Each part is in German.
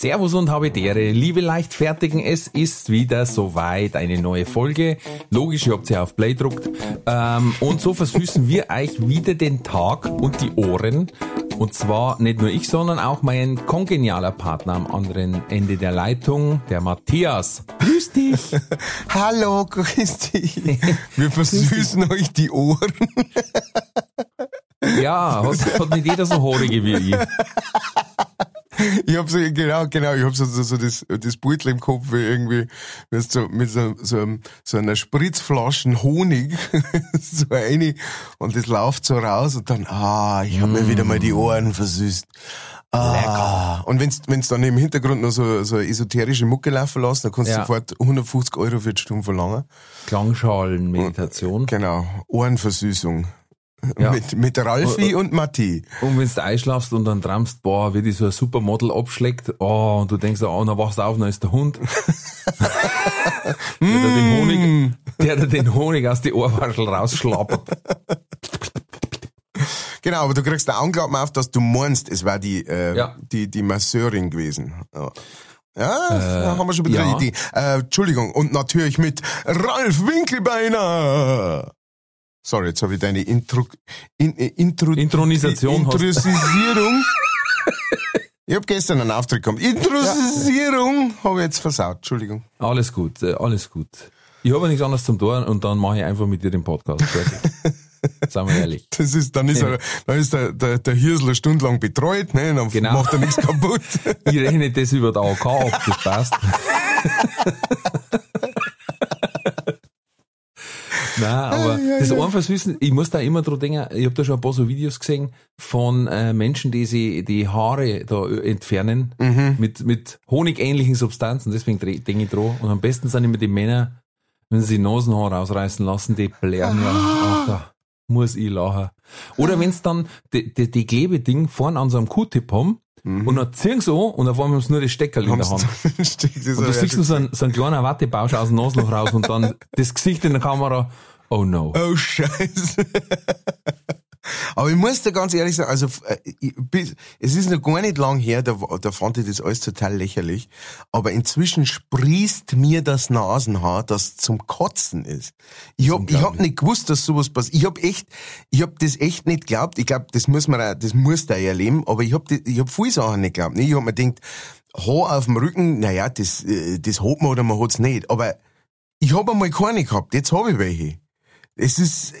Servus und Habitäre, liebe Leichtfertigen, es ist wieder soweit eine neue Folge. Logisch, ihr habt sie auf Play druckt. Ähm, und so versüßen wir euch wieder den Tag und die Ohren. Und zwar nicht nur ich, sondern auch mein kongenialer Partner am anderen Ende der Leitung, der Matthias. Grüß dich! Hallo, grüß dich. Wir versüßen euch die Ohren. Ja, hat, hat nicht jeder so Haarige wie ich. Ich hab so, genau, genau, ich hab so, so, so das, das Beutel im Kopf, wie irgendwie, weißt so, mit so, so, so einer Spritzflaschen Honig, so eine, und das läuft so raus und dann, ah, ich hab mir wieder mal die Ohren versüßt. Ah, und wenn's, wenn's dann im Hintergrund noch so, so esoterische Mucke laufen lässt, dann kannst du Ja. sofort 150 Euro für die Stunde verlangen. Klangschalenmeditation. Genau, Ohrenversüßung. Ja. Mit, mit Ralfi und Matti. Und wenn du einschlafst und dann träumst, boah, wie die so ein Supermodel abschlägt, oh, und du denkst, oh, dann wachst du auf, dann ist der Hund. der, der den Honig, der, der den Honig aus die Ohrwaschel rausschlappert. Genau, aber du kriegst da Anklappen auf, dass du meinst, es war die, äh, Ja. die, die Masseurin gewesen. Ja. Ja, da haben wir schon wieder ja. eine Idee. Äh, Entschuldigung, und natürlich mit Ralf Winkelbeiner. Sorry, jetzt habe ich deine Intro, in, äh, Intro, Intronisation. Introsisierung. ich habe gestern einen Auftritt gehabt. Introsisierung habe ich jetzt versaut. Entschuldigung. Alles gut, äh, alles gut. Ich habe nichts anderes zum tun und dann mache ich einfach mit dir den Podcast. Seien wir ehrlich. Das ist, dann ist, Ja. er, dann ist der, der, der Hirsel eine Stunde lang betreut, ne, dann Genau. macht er nichts kaputt. Ich rechne das über der AK ab, das passt. Nein, aber das Einversüßen, ich muss da immer dran denken, ich habe da schon ein paar so Videos gesehen von äh, Menschen, die sie die Haare da entfernen mit, mit honigähnlichen Substanzen, deswegen denke ich dran. Und am besten sind immer die Männer, wenn sie Nasenhaare rausreißen lassen, die blären ja, ach, da. Muss ich lachen. Oder wenn's dann die, die, die Klebeding vorn an so einem Q-Tip haben und dann ziehen sie an und auf einmal haben sie nur das Steckerl in der Hand. Und du siehst nur so ein, so ein kleiner Wattebausch aus dem Nasenloch raus und dann das Gesicht in der Kamera, oh no. Oh, scheiße. Aber ich muss dir ganz ehrlich sagen, also äh, ich, bis, es ist noch gar nicht lang her, da, da fand ich das alles total lächerlich. Aber inzwischen sprießt mir das Nasenhaar, das zum Kotzen ist. Ich hab, ich hab nicht gewusst, dass sowas passiert. Ich hab echt, ich hab das echt nicht geglaubt. Ich glaub, das muss man, auch, das muss da erleben. Aber ich hab, das- ich hab viele Sachen nicht geglaubt. Ich hab mir gedacht, Haar auf dem Rücken, naja, das, äh, das hat man oder man hat's nicht. Aber ich hab einmal keine gehabt. Jetzt hab ich welche. Es ist,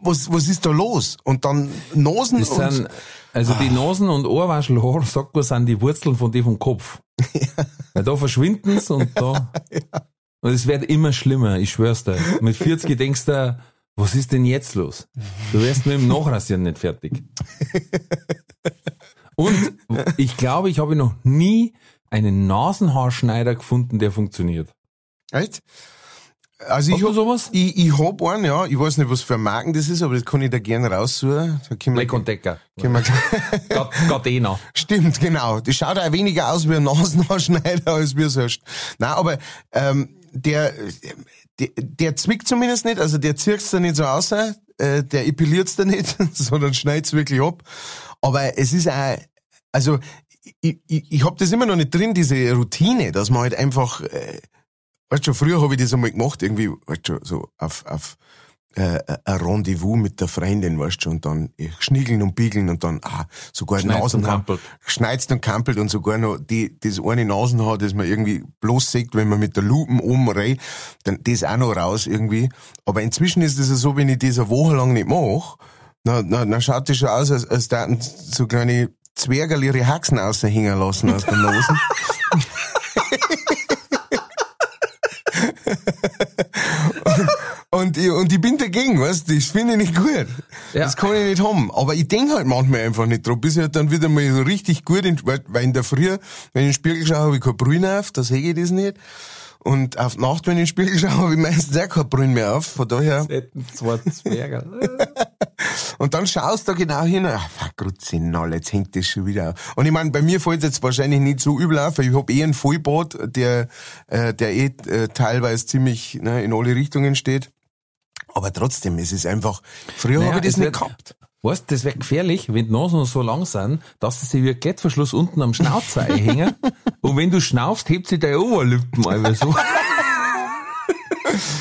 was, was ist da los? Und dann Nasen Das und, sind, also die Nasen- und Ohrwaschelhaare, sagt man, sind die Wurzeln von dem vom Kopf. Weil da verschwinden sie und da. Und es wird immer schlimmer, ich schwör's dir. Mit 40 denkst du, was ist denn jetzt los? Du wärst mit dem Nachrasieren nicht fertig. Und ich glaube, ich habe noch nie einen Nasenhaarschneider gefunden, der funktioniert. Echt? Also Hast ich du hab, sowas? ich, ich hab einen, ja. Ich weiß nicht, was für Marken das ist, aber das kann ich da gerne raussuchen. Wir, Black und Decker. wir, Gardena. Stimmt, genau. Das schaut auch weniger aus wie ein Nasenhaarschneider als wie sonst. Nein, aber ähm, der, der, der zwickt zumindest nicht, also der zirkt's da nicht so aus, äh, der epiliert's da nicht, sondern schneidt's wirklich ab. Aber es ist auch, also ich, ich, ich hab das immer noch nicht drin, diese Routine, dass man halt einfach, äh, weißt du, früher habe ich das einmal gemacht, irgendwie, weißt du, so auf, auf äh, ein Rendezvous mit der Freundin, weißt du, und dann äh, schniegeln und biegeln und dann, ah, sogar Schneidst und Nasenhaar, kampelt. schneizt und kampelt und sogar noch die, das eine Nasenhaar, das man irgendwie bloß sieht, wenn man mit der Lupe oben rein, dann das auch noch raus irgendwie. Aber inzwischen ist es ja so, wenn ich das eine Woche lang nicht mache, na, na, na schaut das schon aus, als, als da so kleine Zwergerl ihre Haxen aushängen lassen aus der Nase. und, ich, und ich bin dagegen, weißt du, das finde ich nicht gut. Ja. Das kann ich nicht haben. Aber ich denke halt manchmal einfach nicht drauf, bis ich halt dann wieder mal so richtig gut, in, weil, weil in der Früh, wenn ich in den Spiegel schaue, habe ich kein Brühen auf, da sehe ich das nicht. Und auf die Nacht, wenn ich in den Spiegel schaue, habe ich meistens auch kein Brühen mehr auf. Von daher. Hätten zwei Zwerge. Und dann schaust du da genau hin, ach, Grutzinal, jetzt hängt das schon wieder auf. Und ich meine, bei mir fällt jetzt wahrscheinlich nicht so übel auf, weil ich hab eh einen Vollbad, der, äh, der eh äh, teilweise ziemlich ne, in alle Richtungen steht. Aber trotzdem, es ist einfach, früher Naja, habe ich das es nicht wird- gehabt. Weißt du, das wäre gefährlich, wenn die Nasen so lang sind, dass sie sich wie ein Klettverschluss unten am Schnauzer einhängen. Und wenn du schnaufst, hebt sie deine Oberlippen einfach so.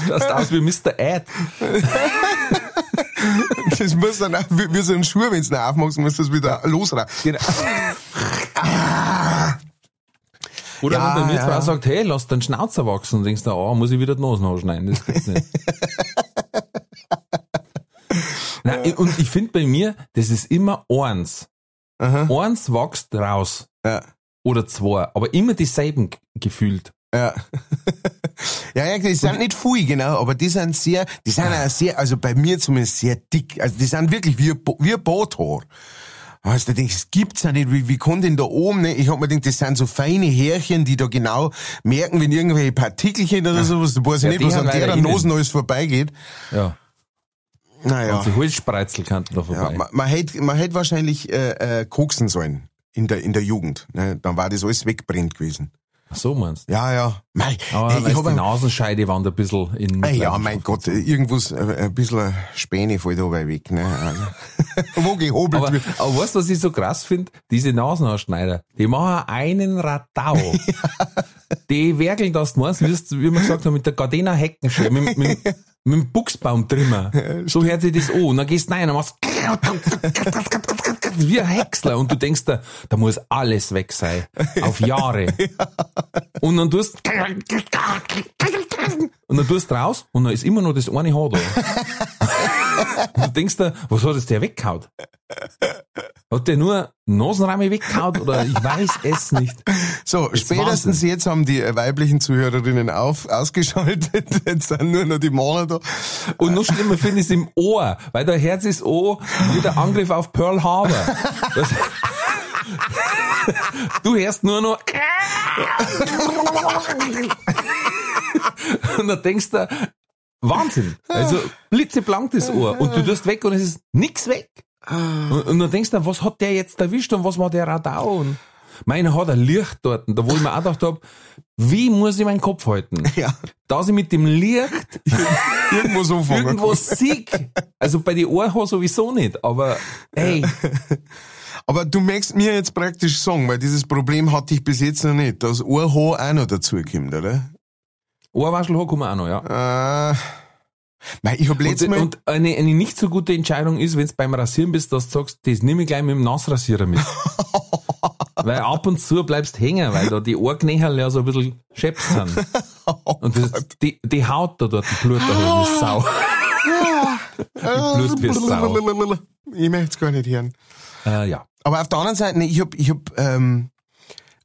Das sieht aus wie Mr. Ed. Das muss dann auch, wie, so ein Schuh, wenn du aufmachst, muss das wieder losraus. Genau. Oder Ja, wenn bei mir ja. sagt, hey, lass deinen Schnauzer wachsen, und denkst du, oh, muss ich wieder die Nasen anschneiden, das gibt's nicht. Nein, und ich finde bei mir, das ist immer eins. Aha. Eins wächst raus. Ja. Oder zwei, aber immer dieselben gefühlt. Ja. ja, ja, die sind nicht viel, genau, aber die sind sehr, die sind auch sehr, also bei mir zumindest sehr dick. Also die sind wirklich wie, wie ein Boothaar. Weißt du, denkst, das gibt's ja nicht, wie, wie kann denn da oben, ne? Ich hab mir gedacht, das sind so feine Härchen, die da genau merken, wenn irgendwelche Partikelchen oder sowas, du weißt ja Ja, nicht, was an deren. Nosen alles vorbeigeht. Ja. Naja. Also Holzspreizelkanten da Ja, vorbei. man, man hätte, man hätte wahrscheinlich, äh, äh, koksen sollen. In der, in der Jugend. Ne? Dann war das alles wegbrennt gewesen. Ach so meinst du? Ja, ja. Mei, Aber ich weißt, die Nasenscheide waren da ein bisschen in Ey, ja, mein Gott, irgendwas, äh, ein bisschen Späne fällt dabei weg, ne? Also, wo gehobelt Aber, wird. aber weißt du, was ich so krass finde? Diese Nasenhaarschneider, die machen einen Radau. Die werkeln, dass du meinst, wie wir gesagt haben, mit der Gardena Heckenschere, mit, mit, mit dem Buchsbaumtrimmer. So hört sich das an. Und dann gehst du rein und machst wie ein Häcksler. Und du denkst, da, da muss alles weg sein. Auf Jahre. Und dann tust und dann tust raus und dann ist immer noch das eine Haar da. Und du denkst dir, was hat es der weggehaut? Hat der nur Nasenrahmen weggehaut oder ich weiß es nicht. So, ist spätestens Wahnsinn. jetzt haben die weiblichen Zuhörerinnen auf, ausgeschaltet. Jetzt sind nur noch die Männer da. Und noch schlimmer finde ich es im Ohr, weil der Herz ist O wie der Angriff auf Pearl Harbor. Das, du hörst nur noch und dann denkst du, Wahnsinn. Also blitzeblank das Ohr und du tust weg und es ist nix weg. Und, und dann denkst du, was hat der jetzt erwischt und was war der Radau? Und meiner hat ein Licht dort, da wo ich mir auch gedacht hab, wie muss ich meinen Kopf halten? Ja. Dass ich mit dem Licht Irgendwo so irgendwo sieg. Also bei den Ohren sowieso nicht, aber ey, Aber du möchtest mir jetzt praktisch sagen, weil dieses Problem hatte ich bis jetzt noch nicht, dass Ohrhaar auch noch dazukommt, oder? Ohrwaschelhaar kommen auch noch, ja. Äh, weil ich hab letztes Und, Mal... und eine, eine nicht so gute Entscheidung ist, wenn du beim Rasieren bist, dass du sagst, das nehme ich gleich mit dem Nassrasierer mit. weil ab und zu bleibst hängen, weil da die Ohrknächerl ja so ein bisschen scheps sind. Und das, die, die Haut da dort, die Blut da wie Sau. Blut wie Sau. Ich möchte es gar nicht hören. Äh, ja. Aber auf der anderen Seite, ich hab, ich hab, ähm,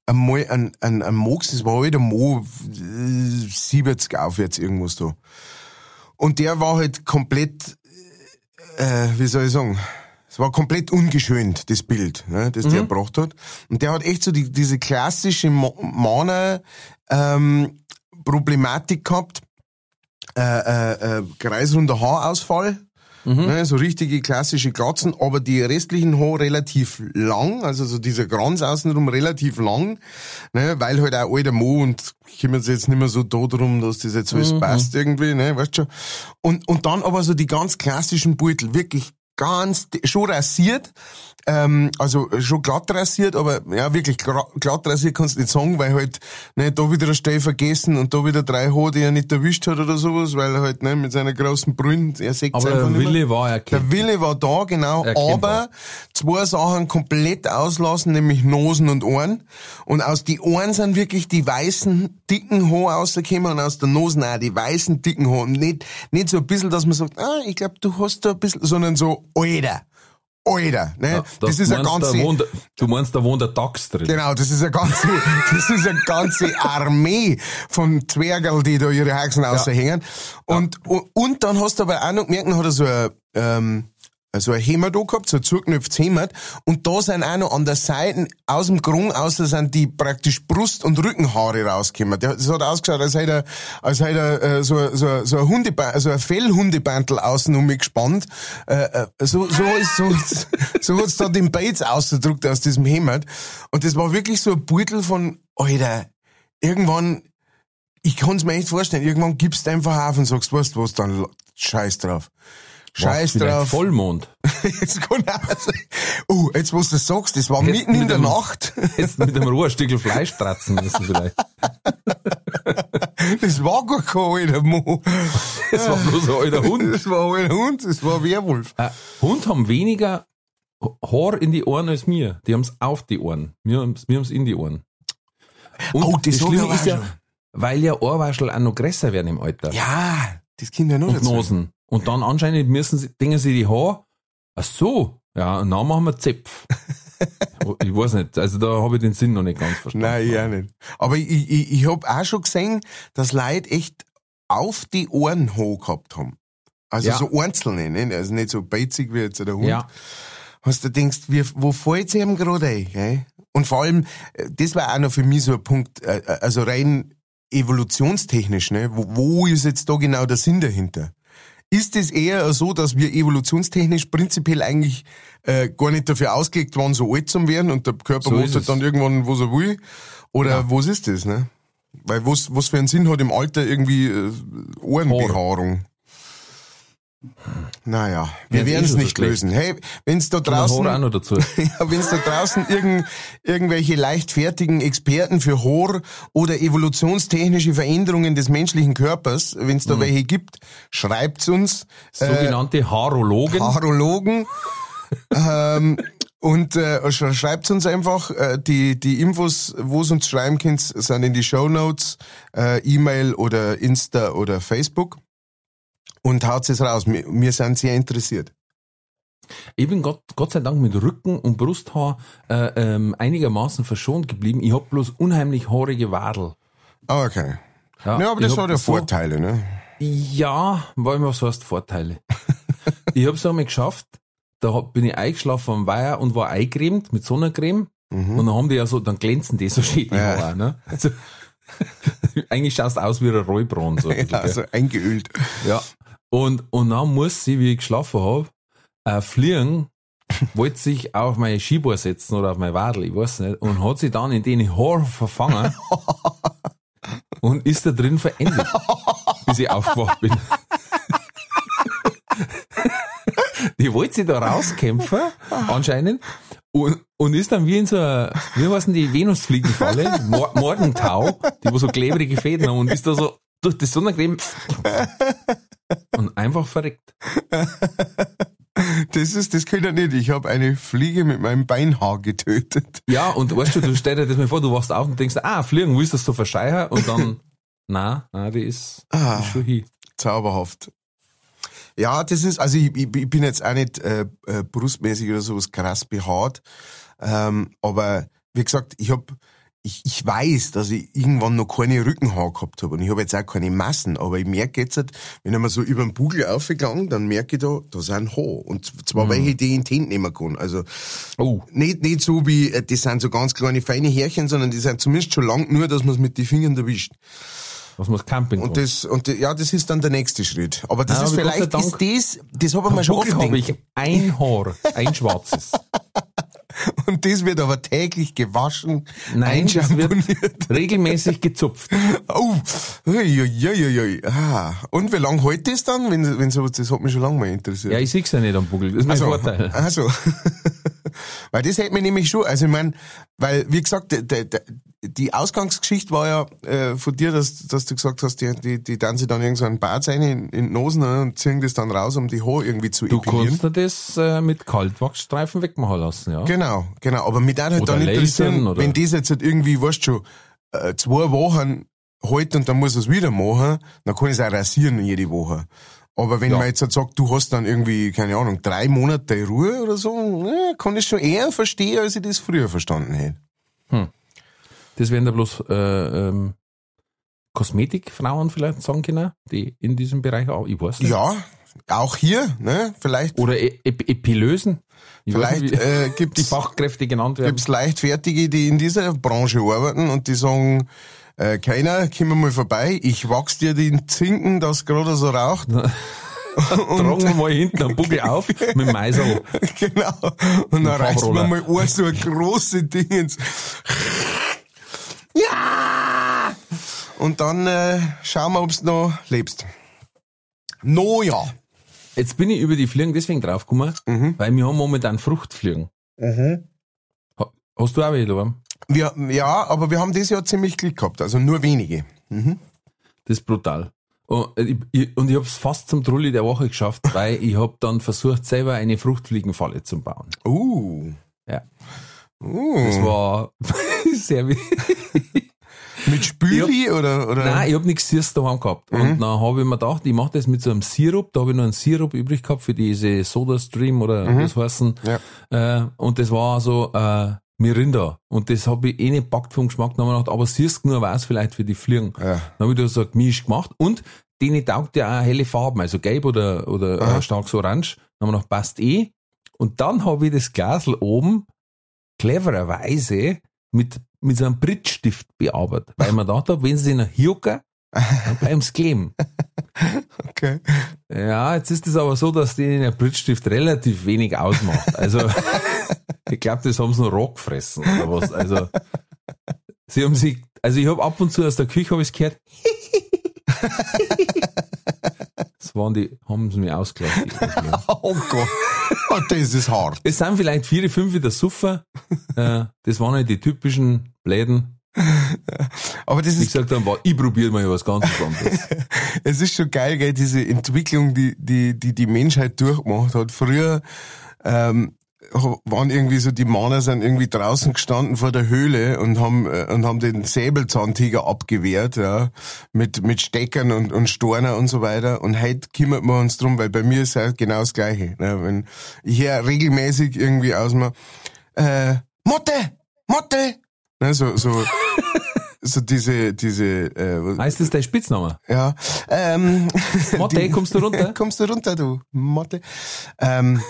einmal ein, ein, ein Mox, das war halt ein Mo äh, 70 aufwärts irgendwas da. Und der war halt komplett, äh, wie soll ich sagen, es war komplett ungeschönt, das Bild, ne, das der gebracht hat. Und der hat echt so die, diese klassische Mana, ähm, Problematik gehabt, äh, äh, äh, kreisrunder Haarausfall, Ne, so richtige klassische Glatzen, aber die restlichen Haare relativ lang, also so dieser Kranz außenrum relativ lang, ne, weil halt auch alter Mo und kümmern sich jetzt nicht mehr so da drum, dass das jetzt alles passt irgendwie, ne, weißt schon. Und, und dann aber so die ganz klassischen Beutel, wirklich ganz, schon rasiert, ähm, also schon glatt rasiert, aber ja, wirklich glatt rasiert kannst du nicht sagen, weil halt, ne, da wieder ein Stell vergessen und da wieder drei Haare, die er nicht erwischt hat oder sowas, weil er halt, ne, mit seiner großen Brünn, er sieht Aber der nicht mehr. Wille war erkannt. Der Wille war da, genau, Erkennbar. aber zwei Sachen komplett auslassen, nämlich Nosen und Ohren. Und aus die Ohren sind wirklich die weißen, dicken Haare rausgekommen und aus der Nosen auch die weißen, dicken Haare. Und nicht, nicht so ein bisschen, dass man sagt, ah, ich glaube, du hast da ein bisschen, sondern so, Alter, Alter, ne? Ja, das ist du eine meinst, ganze, da wohnt, du meinst, da wohnt der Dachs drin. Genau, das ist eine ganze, das ist eine ganze Armee von Zwergerl, die da ihre Haxen raushängen. Und, und, und dann hast du aber auch noch gemerkt, dann hat er so ein, ähm, so ein da gehabt, so zugeknöpftes Hemd. Und da sind auch noch an der Seite, aus dem Grung aus, da sind die praktisch Brust- und Rückenhaare rausgekommen. Das hat ausgeschaut, als hätte er, als hätte er äh, so, so, so ein Hundebantel, so ein Fellhundebantel außen um mich gespannt. Äh, äh, so, so ist, so, so hat's da den Bates ausgedruckt aus diesem Hemd. Und das war wirklich so ein Beutel von, Alter, irgendwann, ich kann's mir echt vorstellen, irgendwann gibst du einfach auf und sagst, weißt du was, dann scheiß drauf. Scheiß drauf. Vollmond. Jetzt. Oh, jetzt wo du das sagst, das war Jetzt mitten in der dem- Nacht. Jetzt mit einem rohen Stückel Fleisch stratzen müssen vielleicht. Das war gar kein alter Mo. Das war bloß ein alter Hund. Das war ein alter Hund, das war ein Werwolf. Äh, Hund haben weniger Haar in die Ohren als mir. Die haben's auf die Ohren. Wir wir haben's in die Ohren. Und Oh, das ich Schlimme ist ja, schon. weil ja Ohrwaschel auch noch größer werden im Alter. Ja, das Kind ja noch und dazu. Nosen. Und dann anscheinend müssen sie, denken sie die Haare, ach so, ja, und dann machen wir Zepf. ich weiß nicht, also da habe ich den Sinn noch nicht ganz verstanden. Nein, auch nicht. Aber ich, ich, ich hab auch schon gesehen, dass Leute echt auf die Ohren hoch gehabt haben. Also Ja. so einzelne, ne? also nicht so beizig wie jetzt der Hund. Ja. Was du denkst, wie, wo fällt sie ihm gerade ein? Gell? Und vor allem, äh, das war auch noch für mich so ein Punkt, äh, äh, also rein evolutionstechnisch, ne? wo, wo ist jetzt da genau der Sinn dahinter? Ist es eher so, dass wir evolutionstechnisch prinzipiell eigentlich äh, gar nicht dafür ausgelegt waren, so alt zu werden und der Körper So ist halt dann irgendwann, was er will? Oder Ja. was ist das? Ne? Weil was, was für einen Sinn hat im Alter irgendwie äh, Ohrenbehaarung? Naja, wir Ja, werden es eh schon so nicht lösen. Hey, wenn's da Draußen. ja, wenn's da draußen irgend, irgendwelche leichtfertigen Experten für Haar oder evolutionstechnische Veränderungen des menschlichen Körpers, wenn's Mhm. da welche gibt, schreibt's uns. Äh, Sogenannte Haarologen. Haarologen. ähm, und äh, sch schreibt uns einfach, äh, die, die Infos, wo es uns schreiben könnt, sind in die Show Notes, äh, E-Mail oder Insta oder Facebook. Und haut es raus. Wir, wir sind sehr interessiert. Ich bin Gott, Gott sei Dank mit Rücken und Brusthaar äh, ähm, einigermaßen verschont geblieben. Ich hab bloß unheimlich haarige Wadel. Ah, okay. Ja, Ja, aber das hat ja Vorteile, ne? Ja, weil was heißt Vorteile. ich hab's einmal geschafft, da bin ich eingeschlafen am Weiher und war eingecremt mit Sonnencreme. Und dann haben die ja so, dann glänzen die so schön die Mhm. Ja. Haare, ne? Also, eigentlich schaust du aus wie ein Rollbraun, so. Ja, also eingeölt. Ja. Und, und dann muss sie, wie ich geschlafen hab, äh, fliegen, wollte sich auf meine Skibohr setzen oder auf meine Wadel, ich weiß nicht, und hat sie dann in den Haar verfangen und ist da drin verendet, bis ich aufgewacht bin. Die wollte sie da rauskämpfen, anscheinend, und, und ist dann wie in so einer, wie heißen die Venusfliegenfalle, Mor Morgentau, die wo so klebrige Fäden haben und ist da so durch die Sonnencreme und einfach verreckt. Das ist, das könnt ihr nicht. Ich habe eine Fliege mit meinem Beinhaar getötet. Ja, und weißt du, du stell dir das mal vor, du wachst auf und denkst, ah, fliegen, willst du das so verscheiern? Und dann, na, na, die ist, Ah. ist schon hier. Zauberhaft. Ja, das ist, also ich, ich, ich bin jetzt auch nicht äh, äh, brustmäßig oder sowas krass behaart. Ähm, aber wie gesagt, ich hab, ich, ich weiß, dass ich irgendwann noch keine Rückenhaar gehabt habe. Und ich habe jetzt auch keine Massen, aber ich merke jetzt, halt, wenn ich mal so über den Bugel aufgegangen, dann merke ich da, da sind Haar. Und zwar welche, die ich in die Hände nehmen kann. Also Oh, nicht, nicht so wie, äh, das sind so ganz kleine feine Härchen, sondern die sind zumindest schon lang, nur dass man es mit den Fingern erwischt. was muss Camping Und das, und ja, das ist dann der nächste Schritt. Aber das Ja, ist aber vielleicht, ist das, das habe ich mir schon oft habe gedacht. ich ein Haar, ein schwarzes. Und das wird aber täglich gewaschen, Nein, das wird regelmäßig gezupft. Oh, ui, ui, ui, ui. Ah. Und wie lange hält das dann, wenn, wenn so, das hat mich schon lange mal interessiert. Ja, ich sehe ja nicht am Buckel, das ist mein Also, Vorteil. also. weil das hätte mich nämlich schon, also ich mein, weil, wie gesagt, de, de, de, die Ausgangsgeschichte war ja äh, von dir, dass, dass du gesagt hast, die, die, die dann sie dann irgend so einen Bart rein in, in die Nosen ne, und ziehen das dann raus, um die Haare irgendwie zu Du epilieren. kannst dir das äh, mit Kaltwachsstreifen wegmachen lassen, ja. Genau, genau. Aber mich darf halt Oder dann interessieren, oder- wenn das jetzt halt irgendwie, weißt du schon, äh, zwei Wochen halt und dann muss es wieder machen, dann kann ich es auch rasieren jede Woche. Aber wenn Ja. man jetzt halt sagt, du hast dann irgendwie, keine Ahnung, drei Monate Ruhe oder so, kann ich schon eher verstehen, als ich das früher verstanden hätte. Das wären da bloß äh, ähm, Kosmetikfrauen vielleicht sagen können, die in diesem Bereich auch, ich weiß nicht. Ja, auch hier, ne? Vielleicht, Oder e Ep Epilösen. Ich vielleicht nicht, äh, die gibt's Fachkräfte genannt werden. gibt's Leichtfertige, die in dieser Branche arbeiten und die sagen, äh, keiner, komm mal vorbei, ich wachs dir den Zinken, das gerade so raucht. Tragen wir mal hinten am Buckel auf mit dem Meiserl. genau. Und dann reißt man mal ein so ein große Dingens. Ja! Und dann äh, schauen wir, ob's noch lebst. No ja. Jetzt bin ich über die Fliegen deswegen draufgekommen, Mhm. weil wir haben momentan Fruchtfliegen. Ha- Hast du auch welche daheim? Wir, ja, aber wir haben dieses Jahr ziemlich Glück gehabt, also nur wenige. Das ist brutal. Und ich, ich, und ich habe es fast zum Trulli der Woche geschafft, weil ich habe dann versucht, selber eine Fruchtfliegenfalle zu bauen. Uh. Ja. uh. Das war sehr wichtig. Mit Spüli oder, oder? Nein, ich habe nichts Süßes daheim gehabt. Mhm. Und dann habe ich mir gedacht, ich mache das mit so einem Sirup. Da habe ich noch einen Sirup übrig gehabt für diese Soda Stream oder Mhm. wie das heißen. Ja. Äh, und das war so äh, Mirinda. Und das habe ich eh nicht packt vom Geschmack. Ich gedacht, aber süß genug war es vielleicht für die Fliegen. Ja. Dann habe ich da so ein Gemisch gemacht. Und denen taugt ja auch helle Farben, also gelb oder, oder Aha. äh, starkes Orange. Dann haben wir noch passt eh. Und dann habe ich das Glasl oben clevererweise mit, mit so einem Brittstift bearbeitet. Weil man gedacht habe, wenn sie noch jucken, sie kleben. Okay. Ja, jetzt ist es aber so, dass denen der Brittstift relativ wenig ausmacht. Also, ich glaube, das haben sie noch roh gefressen oder was. Also, sie haben sich, also ich habe ab und zu aus der Küche habe ich gehört. Das waren die, haben sie mir ausgelacht. Oh Gott. Oh, das ist hart. Es sind vielleicht vier, fünf wieder Suffer. Äh, das waren halt die typischen Bläden. Aber das ist, gesagt haben, war, ich probiere mal was ganz anderes. es ist schon geil, gell, diese Entwicklung, die, die, die die Menschheit durchgemacht hat. Früher, ähm, waren irgendwie so, die Männer sind irgendwie draußen gestanden vor der Höhle und haben, äh, und haben den Säbelzahntiger abgewehrt, ja, mit, mit Steckern und, und Storner und so weiter. Und heute kümmert man uns drum, weil bei mir ist halt genau das Gleiche. Ne? Wenn ich höre regelmäßig irgendwie aus mir, äh, Motte! Motte! Ne, so, so, so diese, diese, äh, Heißt das dein Spitzname? ja, ähm, Motte, die- kommst du runter? kommst du runter, du Motte? Ähm,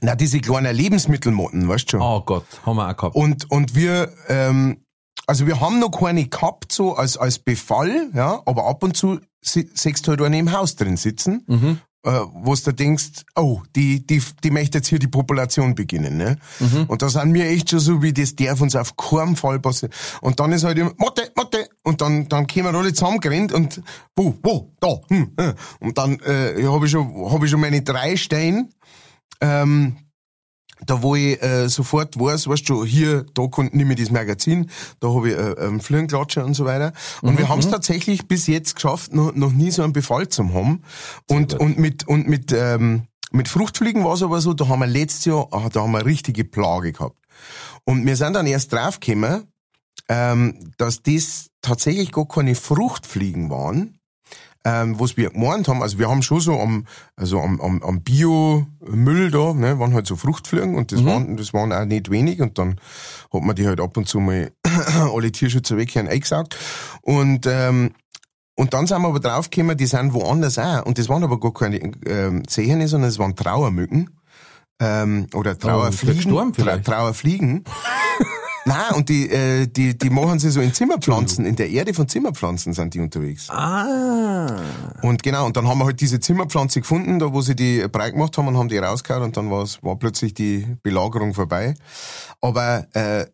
na, diese kleinen Lebensmittelmotten, weißt du schon. Oh Gott, haben wir auch gehabt. Und, und wir, ähm, also wir haben noch keine gehabt, so als, als Befall, ja, aber ab und zu si- siehst du halt eine im Haus drin sitzen, Mhm. Äh, wo du denkst, oh, die, die, die möchte jetzt hier die Population beginnen, ne? Mhm. Und da sind wir echt schon so, wie das darf uns auf keinen Fall passieren. Und dann ist halt immer, Motte, Motte, und dann, dann kommen wir alle zusammengerannt und, wo, wo, da, hm, äh. Und dann, äh, habe ich schon, habe ich schon meine drei Stehen, ähm, da wo ich äh, sofort weiß, weißt du, hier, da kommt nicht mehr das Magazin, da habe ich äh, einen Fliegenklatscher und so weiter. Und wir haben es tatsächlich bis jetzt geschafft, noch, noch nie so einen Befall zu haben. Und, und mit, und mit, ähm, mit Fruchtfliegen war es aber so, da haben wir letztes Jahr, ah, da haben wir eine richtige Plage gehabt. Und wir sind dann erst draufgekommen, ähm, dass das tatsächlich gar keine Fruchtfliegen waren, ähm, was wir gemeint haben, also wir haben schon so am, also am, am, am Biomüll da, ne, waren halt so Fruchtfliegen und das waren, das waren auch nicht wenig und dann hat man die halt ab und zu mal alle Tierschützer weg eingesaugt und, ähm, und dann sind wir aber draufgekommen, die sind woanders auch und das waren aber gar keine ähm, Zehene, sondern es waren Trauermücken. Ähm, oder Trauerfliegen. gestorben Tra vielleicht. Trauerfliegen. Nein, und die, äh, die, die machen sie so in Zimmerpflanzen, in der Erde von Zimmerpflanzen sind die unterwegs. Ah. Und genau, und dann haben wir halt diese Zimmerpflanze gefunden, da wo sie die breit gemacht haben und haben die rausgehauen und dann war's, war plötzlich die Belagerung vorbei. Aber äh,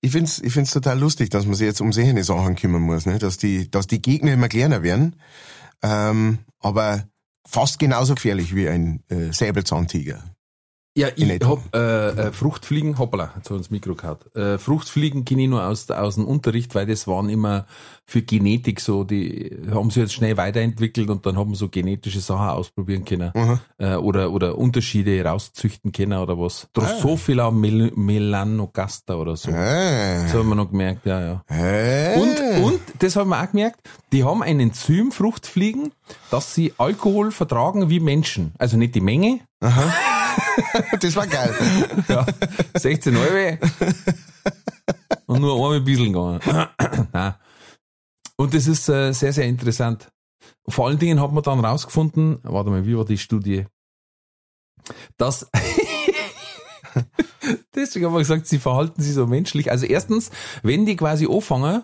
ich find's, ich find's total lustig, dass man sich jetzt um solche Sachen kümmern muss, ne? dass, die, dass die Gegner immer kleiner werden, ähm, aber fast genauso gefährlich wie ein äh, Säbelzahntiger. Ja, ich hab äh, äh, Fruchtfliegen, hoppala, jetzt hat uns Mikro gehabt. Äh, Fruchtfliegen kenne ich nur aus, aus dem Unterricht, weil das waren immer für Genetik so, die haben sich jetzt schnell weiterentwickelt und dann haben wir so genetische Sachen ausprobieren können. Mhm. Äh, oder, oder Unterschiede rauszüchten können oder was. Ah. Drosophila Mel melanogaster oder so. Äh, So haben wir noch gemerkt, ja, ja. äh, Und, und, das haben wir auch gemerkt, die haben ein Enzym, Fruchtfliegen, dass sie Alkohol vertragen wie Menschen. Also nicht die Menge, das war geil. ja, 16 Euro. Und nur einmal ein bisschen gegangen. Und das ist äh, sehr, sehr interessant. vor allen Dingen hat man dann rausgefunden, warte mal, wie war die Studie? Dass Deswegen haben wir gesagt, sie verhalten sich so menschlich. Also erstens, wenn die quasi anfangen,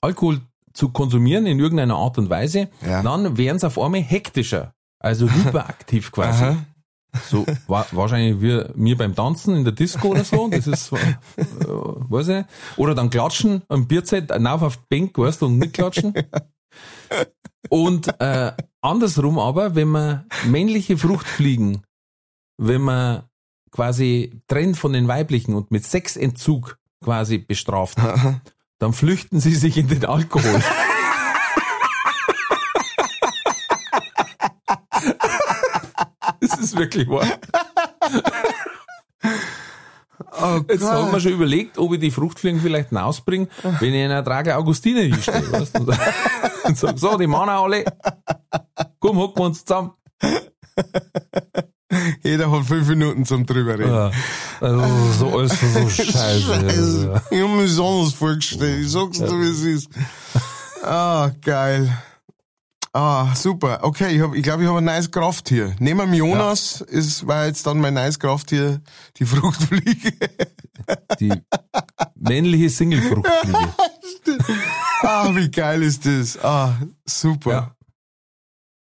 Alkohol zu konsumieren in irgendeiner Art und Weise, Ja. dann werden sie auf einmal hektischer. Also hyperaktiv quasi. Aha. So wa wahrscheinlich wie mir beim Tanzen in der Disco oder so. Das ist, äh, weiß ich. Oder dann klatschen am Bierzeit, rauf auf die Bank, weißt du, und nicht klatschen. Und äh, andersrum aber, wenn man männliche Fruchtfliegen, wenn man quasi trennt von den weiblichen und mit Sexentzug quasi bestraft, dann flüchten sie sich in den Alkohol. Das ist wirklich wahr. Oh Jetzt haben wir Gott. schon überlegt, ob ich die Fruchtfliegen vielleicht hinausbringe, wenn ich einer Trage Augustine hinstelle. Weißt? Und sag, so, die Männer alle, komm, hocken wir uns zusammen. Jeder hat fünf Minuten zum drüber reden. Ja. Also, so alles so scheiße. Ich hab mir das anders vorgestellt. Ich sag's dir, wie es ist. Ah, geil. Ah, super. Okay, ich glaube, ich, glaub, ich habe ein neues Krafttier. Neben dem Jonas ist, war jetzt dann mein neues Krafttier die Fruchtfliege. Die männliche Singlefruchtfliege. ah, wie geil ist das? Ah, super. Ja.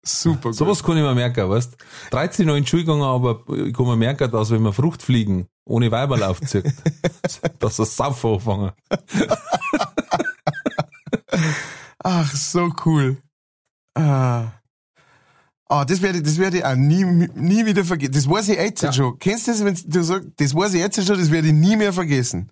Super. gut. Sowas kann ich mir merken, weißt 13 noch in die Schule gegangen, aber ich kann mir merken, dass wenn man Fruchtfliegen ohne Weiberl aufzieht, dass das Saufen anfangen. Ach, so cool. Ah. Ah, das werde ich, das werde ich auch nie, nie wieder vergessen. Das weiß ich jetzt Ja. schon. Kennst du das, wenn du sagst, das weiß ich jetzt schon, das werde ich nie mehr vergessen.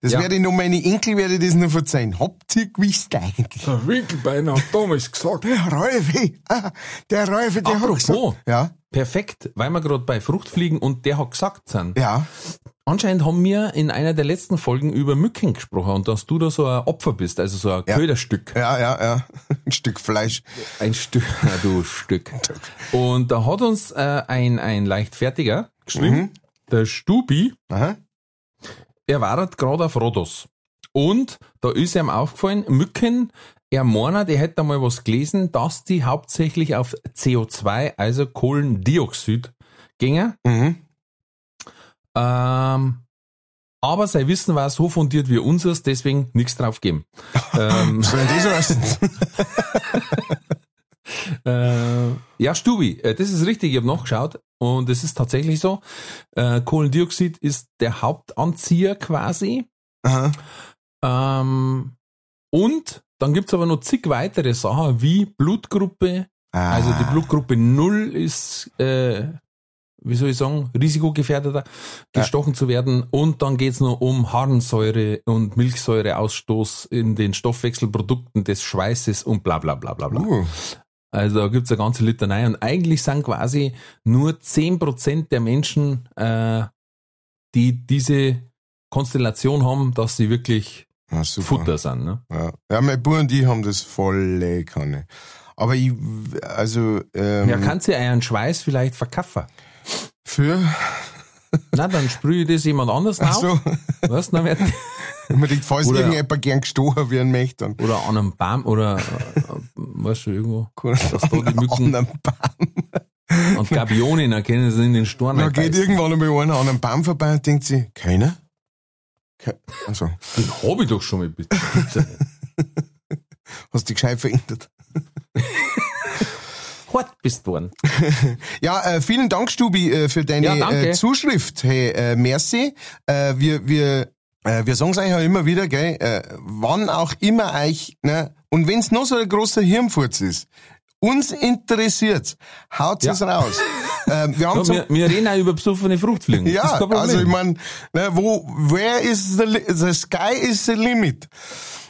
Das Ja. werde ich noch meine Enkel werde ich das noch verzeihen. Habt ihr gewusst eigentlich? Der Winkelbein hat damals gesagt. Der Räufe, ah, der Räufe, der hat Apropos. gesagt. Ja, Perfekt, weil wir gerade bei Fruchtfliegen und der hat gesagt sind. ja. Anscheinend haben wir in einer der letzten Folgen über Mücken gesprochen und dass du da so ein Opfer bist, also so ein Ja. Köderstück. Ja, ja, ja. Ein Stück Fleisch. Ein Stück, ja, du Stück. Und da hat uns äh, ein, ein Leichtfertiger geschrieben, der Stubi, Aha. Er war gerade auf Rhodos. Und da ist ihm aufgefallen, Mücken, er meint, er hätte mal was gelesen, dass die hauptsächlich auf CO2, also Kohlendioxid, gingen. Mhm. Ähm, aber sein Wissen war so fundiert wie unseres, deswegen nichts drauf geben. ähm, So, das war's. äh, ja, Stubi, äh, das ist richtig, ich habe nachgeschaut und es ist tatsächlich so. Äh, Kohlendioxid ist der Hauptanzieher quasi. Aha. Ähm, und dann gibt's aber noch zig weitere Sachen wie Blutgruppe. Ah. Also die Blutgruppe 0 ist, äh, wie soll ich sagen, risikogefährdeter, gestochen zu werden. Und dann geht's noch um Harnsäure und Milchsäureausstoß in den Stoffwechselprodukten des Schweißes und bla bla bla bla bla. Uh. Also da gibt's eine ganze Litanei. Und eigentlich sind quasi nur 10% der Menschen, äh, die diese Konstellation haben, dass sie wirklich Ah. Futter sind. Ne? Ja, ja meine Buren, die haben das volle Kanne. Aber ich, also, ähm, Ja, kannst du einen Schweiß vielleicht verkaufen? für, Na, dann sprühe ich das jemand anders ach auf. so, Weißt, dann wird, unbedingt, falls Oder- irgendjemand gern gestochen werden möchte, dann oder an einem Baum oder, äh, weißt du, irgendwo. Dass da die Mücken an einem Baum. und Gabionen erkennen sie in den Storn. Da geht irgendwann einmal einer an einem Baum vorbei und denkt sich, keiner? Ke also, Den hab ich doch schon mal bitte. hast dich gescheit verändert. Hart bist du worden. Ja, äh, vielen Dank, Stubi, äh, für deine Ja, äh, Zuschrift. Hey, äh, merci. Äh, wir, wir, äh, wir sagen es euch ja immer wieder, gell, äh, wann auch immer euch, ne, und wenn's noch so ein großer Hirnfurz ist, uns interessiert's, haut es Ja. raus. ähm, wir haben Ja, zum, wir, wir reden auch über besoffene Fruchtfliegen. Ja, also ich mein, ne, wo, where is the, the sky is the limit.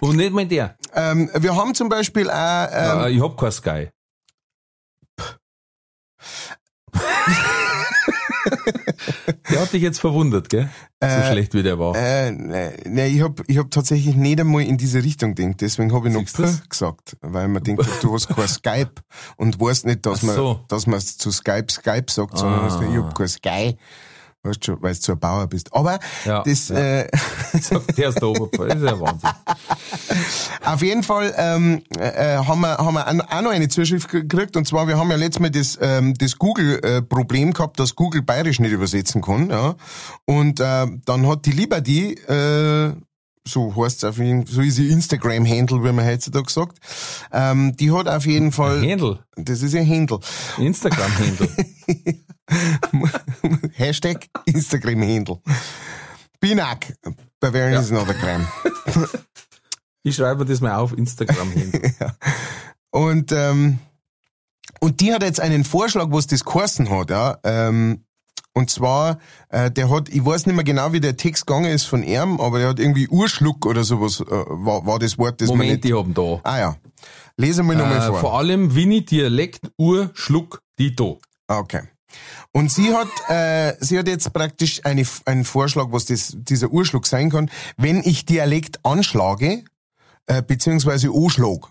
Und nicht mal der. Ähm, wir haben zum Beispiel auch, ähm, Äh, ich hab kein Sky. der hat dich jetzt verwundert, gell? So schlecht wie der war. Äh, ne, ne, ich hab, ich hab tatsächlich nicht einmal in diese Richtung gedacht. Deswegen habe ich noch? P gesagt, weil man denkt, du hast kein Skype und weißt nicht, dass Ach man, so. dass man zu Skype Skype sagt, sondern Ah. hast ich hab kein Sky. Weißt schon, weil du zu ein Bauer bist. Aber Ja, das, ja. Äh, der ist der Oberpfeil. Das ist ja Wahnsinn. Auf jeden Fall ähm, äh, haben wir, haben wir auch noch eine Zuschrift gekriegt. Und zwar, wir haben ja letztes Mal das, ähm, das Google-Problem gehabt, dass Google bayerisch nicht übersetzen kann. Ja. Und äh, dann hat die Liberty, äh, so heißt auf jeden so ist ihr Instagram-Handle, wie man heutzutage sagt, ähm, die hat auf jeden Fall... Handle. Das ist ihr Handle. Instagram-Handle. Hashtag Instagram-Handle. Binak. Bavarian is not a crime. Ich schreibe das mal auf Instagram-Handle. ja. Und, ähm, und die hat jetzt einen Vorschlag, was das geheißen hat, ja. Ähm, und zwar, äh, der hat, ich weiß nicht mehr genau, wie der Text gegangen ist von ihm, aber er hat irgendwie Urschluck oder sowas, äh, war, war das Wort, das man Moment, nicht... ich hab da. Ah ja. Lesen wir nochmal Äh, vor. vor allem Winnie Dialekt, Ur, Schluck, Dito. Ah, Okay. Und sie hat, äh, sie hat jetzt praktisch eine, einen Vorschlag, was das, dieser Urschluck sein kann, wenn ich Dialekt anschlage, äh, beziehungsweise anschlag.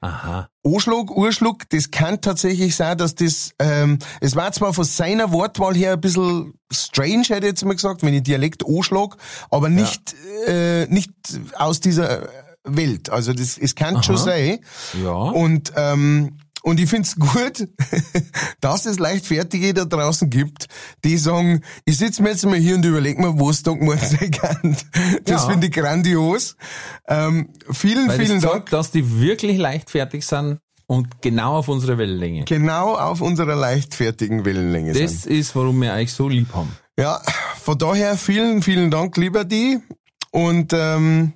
Aha. Anschlag, Urschluck, das kann tatsächlich sein, dass das, ähm, es war zwar von seiner Wortwahl her ein bisschen strange, hätte ich jetzt mal gesagt, wenn ich Dialekt anschlag, aber nicht, äh, nicht aus dieser Welt. Also das, es kann schon sein. Ja. Und, ähm, und ich find's gut, dass es Leichtfertige da draußen gibt, die sagen, ich sitz mir jetzt mal hier und überleg mir, was da gemacht sein kann. Das Ja. finde ich grandios. Ähm, vielen, Weil vielen das Dank. zeigt, dass die wirklich leichtfertig sind und genau auf unserer Wellenlänge. Genau auf unserer leichtfertigen Wellenlänge sind. Das ist, warum wir euch so lieb haben. Ja, von daher vielen, vielen Dank, lieber die. Und, ähm,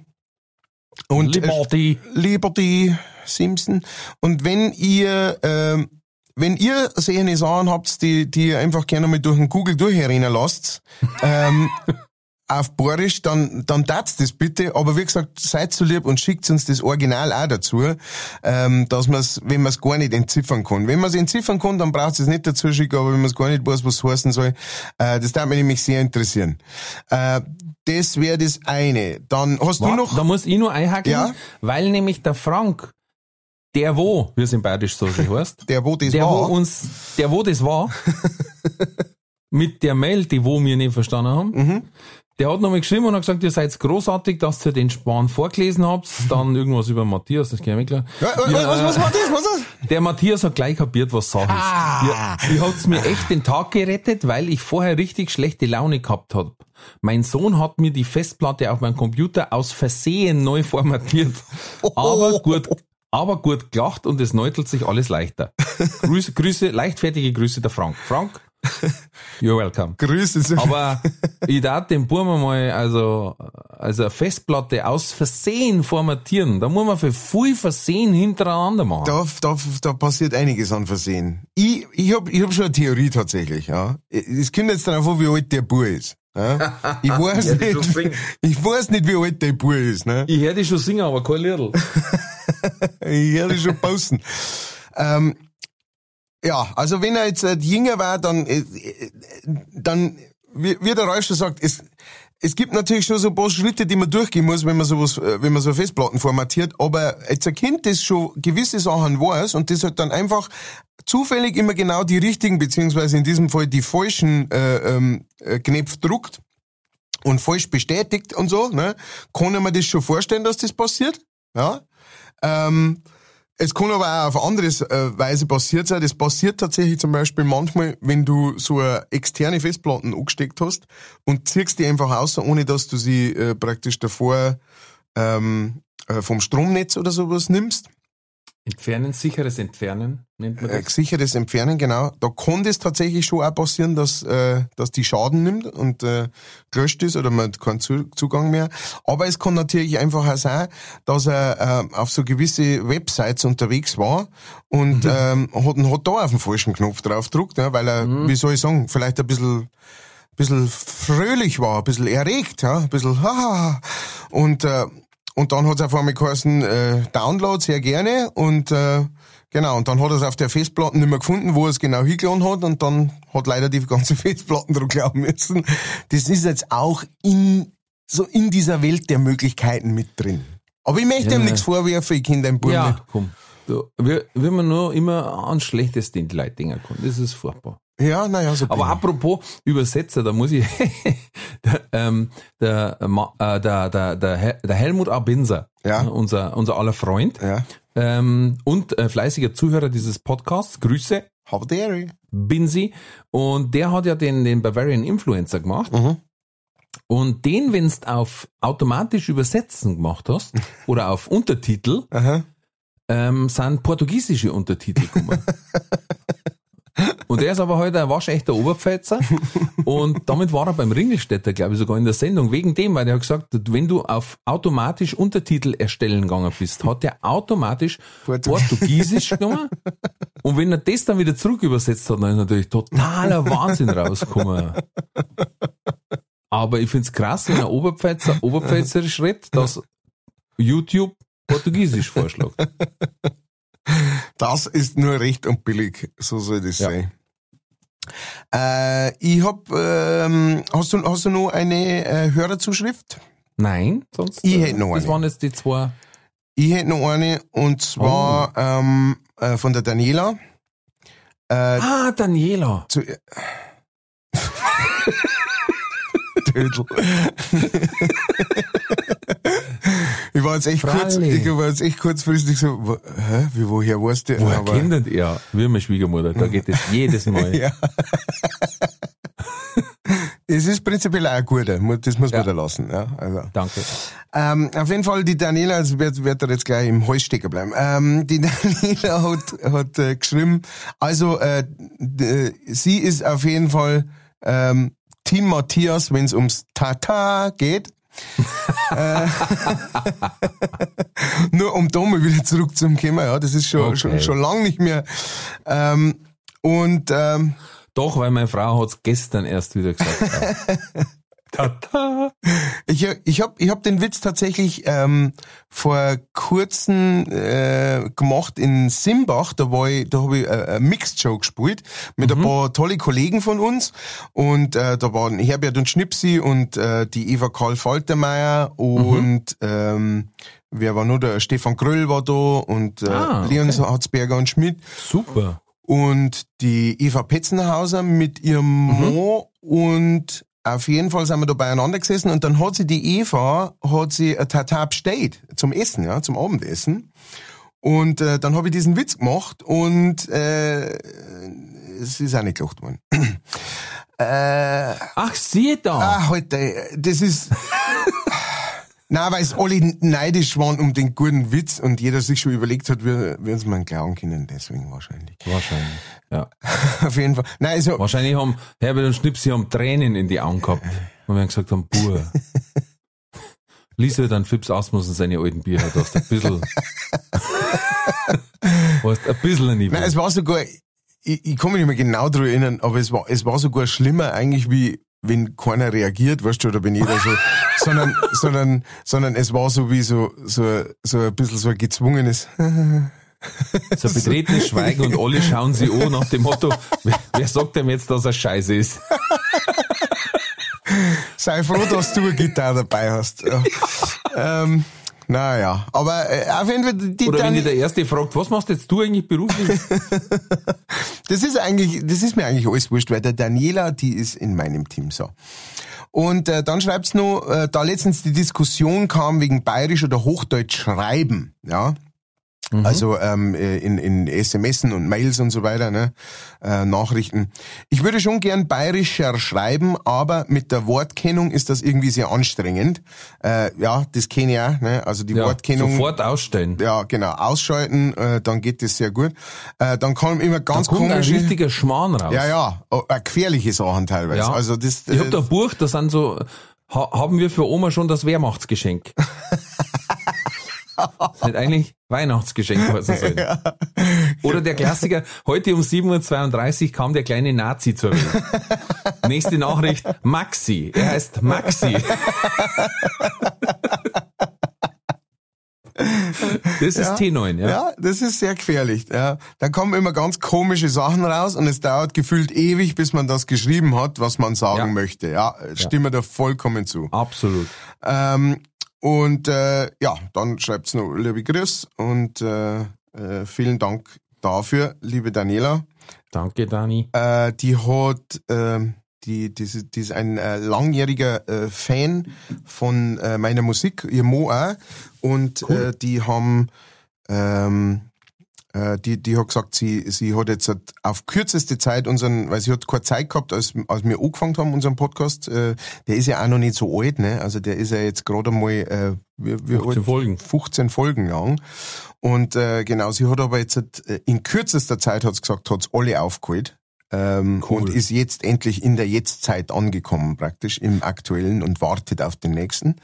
und Liberty. Liberty Simpson. Und wenn ihr, ähm, wenn ihr solche Sachen habt, die, die ihr einfach gerne mal durch den Google durchrennen lasst, ähm, auf Borisch, dann, dann tat's das bitte. Aber wie gesagt, seid so lieb und schickt uns das Original auch dazu, ähm, dass man's, wenn man's gar nicht entziffern kann. Wenn man's entziffern kann, dann braucht es nicht dazu schicken, aber wenn man's gar nicht weiß, was heißen soll, äh, das darf mich nämlich sehr interessieren. Äh, das wäre das eine. Dann hast du Wart, noch, Da muss ich nur einhaken, Ja. weil nämlich der Frank, der wo, wie es in Bayerisch so schön heißt, der wo das der war. wo uns, der wo das war, mit der Mail, die wo wir nicht verstanden haben, Mhm. der hat nochmal geschrieben und hat gesagt, ihr seid großartig, dass ihr den Spahn vorgelesen habt, dann irgendwas über Matthias, das kann ich klar. Ja, was, Ja, was, was äh, war das? Was ist? Der Matthias hat gleich kapiert, was Sache ist. Ah. Ihr, ihr habt's mir echt den Tag gerettet, weil ich vorher richtig schlechte Laune gehabt hab. Mein Sohn hat mir die Festplatte auf meinem Computer aus Versehen neu formatiert. Aber gut, aber gut gelacht und es neutelt sich alles leichter. Grüße, Grüße, leichtfertige Grüße der Frank. Frank, you're welcome. Grüße. Aber ich darf den Buben mal, also, also eine Festplatte aus Versehen formatieren. Da muss man für viel Versehen hintereinander machen. Da, da, da passiert einiges an Versehen. Ich, ich hab, ich hab schon eine Theorie tatsächlich, ja. Es kommt jetzt darauf an, wie alt der Bub ist. Ja? Ich weiß Ja, nicht, ich weiß nicht, wie alt der Bub ist, ne? Ich dich schon singen, aber kein Liedl. Höre das schon posten. ähm, ja, also wenn er jetzt äh, jünger war, dann, äh, äh, dann, wie, wie der Ralf schon sagt, es, es gibt natürlich schon so ein paar Schritte, die man durchgehen muss, wenn man sowas, wenn man so Festplatten formatiert, aber jetzt ein Kind, das schon gewisse Sachen weiß und das hat dann einfach zufällig immer genau die richtigen, beziehungsweise in diesem Fall die falschen äh, ähm, äh, Knöpfe druckt und falsch bestätigt und so, ne, kann mir das schon vorstellen, dass das passiert, ja. Ähm, es kann aber auch auf andere äh, Weise passiert sein. Das passiert tatsächlich zum Beispiel manchmal, wenn du so eine externe Festplatten angesteckt hast und ziehst die einfach aus, ohne dass du sie äh, praktisch davor ähm, äh, vom Stromnetz oder sowas nimmst. Entfernen, sicheres Entfernen nennt man Äh, das. sicheres Entfernen, genau. Da kann das tatsächlich schon auch passieren, dass, äh, dass die Schaden nimmt und äh, gelöscht ist oder man hat keinen Zu Zugang mehr. Aber es kann natürlich einfach auch sein, dass er äh, auf so gewisse Websites unterwegs war und ähm, hat, hat da auf den falschen Knopf draufgedruckt, ja, weil er, wie soll ich sagen, vielleicht ein bisschen bisschen fröhlich war, ein bisschen erregt, ja, ein bisschen haha. Und, äh, und dann hat es auf einmal geheißen, äh, Download sehr gerne und äh, genau, und dann hat er es auf der Festplatte nicht mehr gefunden, wo er es genau hingeladen hat und dann hat leider die ganze Festplatten drauf glauben müssen. Das ist jetzt auch in so in dieser Welt der Möglichkeiten mit drin. Aber ich möchte ihm Ja. nichts vorwerfen, ich kenne den Buben Ja, nicht. komm. Du, wir, wenn man nur immer an Schlechteste in die Leute denken kann, das ist furchtbar. Ja, naja, so Aber bin apropos Übersetzer, da muss ich, der, ähm, der, äh, der, der, der, der Helmut Abinser, Ja. unser, unser aller Freund, Ja. ähm, und äh, fleißiger Zuhörer dieses Podcasts, Grüße, How dare you? Binsi, und der hat ja den, den Bavarian Influencer gemacht. Mhm. Und den, wenn's auf automatisch übersetzen gemacht hast, oder auf Untertitel, ähm, sind portugiesische Untertitel gekommen. Und er ist aber heute ein waschechter Oberpfälzer und damit war er beim Ringelstädter, glaube ich, sogar in der Sendung. Wegen dem, weil er hat gesagt, hat, wenn du auf automatisch Untertitel erstellen gegangen bist, hat er automatisch Portu- Portugiesisch genommen. Und wenn er das dann wieder zurück übersetzt hat, dann ist natürlich totaler Wahnsinn rausgekommen. Aber ich find's krass, wenn ein Oberpfälzer Oberpfälzerisch redet, dass YouTube Portugiesisch vorschlägt. Das ist nur recht und billig, so soll das Ja. sein. Äh, ich hab, ähm, hast du, hast du noch eine äh, Hörerzuschrift? Nein, sonst. Ich äh, hätte noch Das eine. waren jetzt die zwei. Ich hätte noch eine, und zwar Oh. ähm, äh, von der Daniela. Äh, Ah, Daniela. zu, Dödel. ich war jetzt echt kurz, Fralli. ich war jetzt echt kurzfristig so, wo, hä, wie, woher weißt du? Woher Aber- kennt ihr? Ja, wie meine Schwiegermutter. Da geht es jedes Mal. Ja. es ist prinzipiell auch ein guter, mu- das muss man Ja. da lassen. Ja, also. Danke. ähm, auf jeden Fall, die Daniela, also wird, wird da jetzt gleich im Hals stecken bleiben. Ähm, die Daniela hat, hat äh, geschrieben, also äh, d- sie ist auf jeden Fall ähm, Team Matthias, wenn es ums Tata geht. äh, nur um da mal wieder zurückzukommen, ja, das ist schon, Okay. schon, schon lang nicht mehr. Ähm, und ähm, Doch, weil meine Frau hat's gestern erst wieder gesagt. Tata. Ich, ich habe ich hab den Witz tatsächlich ähm, vor kurzem äh, gemacht in Simbach. Da war ich, da habe ich äh, eine Mixed Show gespielt mit ein paar tolle Kollegen von uns. Und äh, da waren Herbert und Schnipsi und äh, die Eva Karl Faltermeier und ähm, wer war noch da? Stefan Gröll war da und äh, Ah, Leon Hatzberger und Schmidt Super. und die Eva Petzenhauser mit ihrem Mann und auf jeden Fall sind wir da beieinander gesessen und dann hat sie die Eva, hat sie ein Tata bestellt zum Essen, ja, zum Abendessen. Und äh, dann habe ich diesen Witz gemacht und äh, es ist auch nicht gelacht worden. äh, Ach, sieh da. ah, halt, äh, das ist... Na, weil es alle neidisch waren um den guten Witz und jeder sich schon überlegt hat, wie, uns man klauen können, deswegen wahrscheinlich. Wahrscheinlich. Ja. Auf jeden Fall. Nein, also, Wahrscheinlich haben Herbert und Schnipsi haben Tränen in die Augen gehabt. Und wir haben gesagt haben, Buh. Lies halt dann Fips Asmussen seine alten Bücher, du hast ein bisschen, hast ein bisschen ein Niveau. Nein, es war sogar, ich, ich kann mich nicht mehr genau daran erinnern, aber es war, es war sogar schlimmer eigentlich wie, wenn keiner reagiert, weißt du, oder wenn jeder so, sondern, sondern, sondern es war so wie so, so, so ein bisschen so ein gezwungenes, So ein betretenes Schweigen und alle schauen sie an nach dem Motto, wer, sagt dem jetzt, dass er scheiße ist? sei froh, dass du eine Gitarre dabei hast. Ja. ähm, naja, aber äh, auf jeden Fall, die Oder wenn dich der Erste fragt, was machst jetzt du eigentlich beruflich? Das ist eigentlich, das ist mir eigentlich alles wurscht, weil der Daniela, die ist in meinem Team so. Und äh, dann schreibt's nur, äh, da letztens die Diskussion kam wegen Bayerisch oder Hochdeutsch schreiben, ja. Also ähm, äh, in, in SMSen und Mails und so weiter, ne? äh, Nachrichten. Ich würde schon gern bayerischer schreiben, aber mit der Wortkennung ist das irgendwie sehr anstrengend. Äh, ja, das kenne ich auch, ne? Also die Ja, Wortkennung. sofort ausstellen. Ja, genau, ausschalten, äh, dann geht das sehr gut. Äh, dann kommen immer Da ganz kommt ein komische... richtiger Schmarrn raus. Ja, ja, äh, gefährliche Sachen teilweise. Ja. Also das, Ich hab äh, da ein Buch, da sind so, ha, haben wir für Oma schon das Weihnachtsgeschenk. Das hätte eigentlich Weihnachtsgeschenk heißen sollen. Oder der Klassiker, heute um 7.32 Uhr kam der kleine Nazi zur Welt. Nächste Nachricht, Maxi. Er heißt Maxi. Das ist T9, ja. ja, das ist sehr gefährlich. Ja. Da kommen immer ganz komische Sachen raus und es dauert gefühlt ewig, bis man das geschrieben hat, was man sagen Ja. möchte. Ja, stimme da vollkommen zu. Absolut. Ähm, und äh, ja, dann schreibt's noch liebe Grüß und äh, äh, vielen Dank dafür, liebe Daniela. Danke, Dani. Äh, die hat, äh, die, die, ist- die ist ein äh, langjähriger äh, Fan von äh, meiner Musik, ihr Mo auch. Und äh, die haben, ähm, äh, die, die hat gesagt, sie, sie hat jetzt halt auf kürzeste Zeit unseren, weil sie hat keine Zeit gehabt, als, als wir angefangen haben, unseren Podcast. Äh, der ist ja auch noch nicht so alt, ne? Also der ist ja jetzt gerade mal, äh, wie, wie 15 alt? Folgen. 15 Folgen lang. Und äh, genau, sie hat aber jetzt äh, in kürzester Zeit, hat's gesagt, hat's alle aufgeholt. Ähm, Cool. Und ist jetzt endlich in der Jetztzeit angekommen, praktisch im aktuellen und wartet auf den nächsten.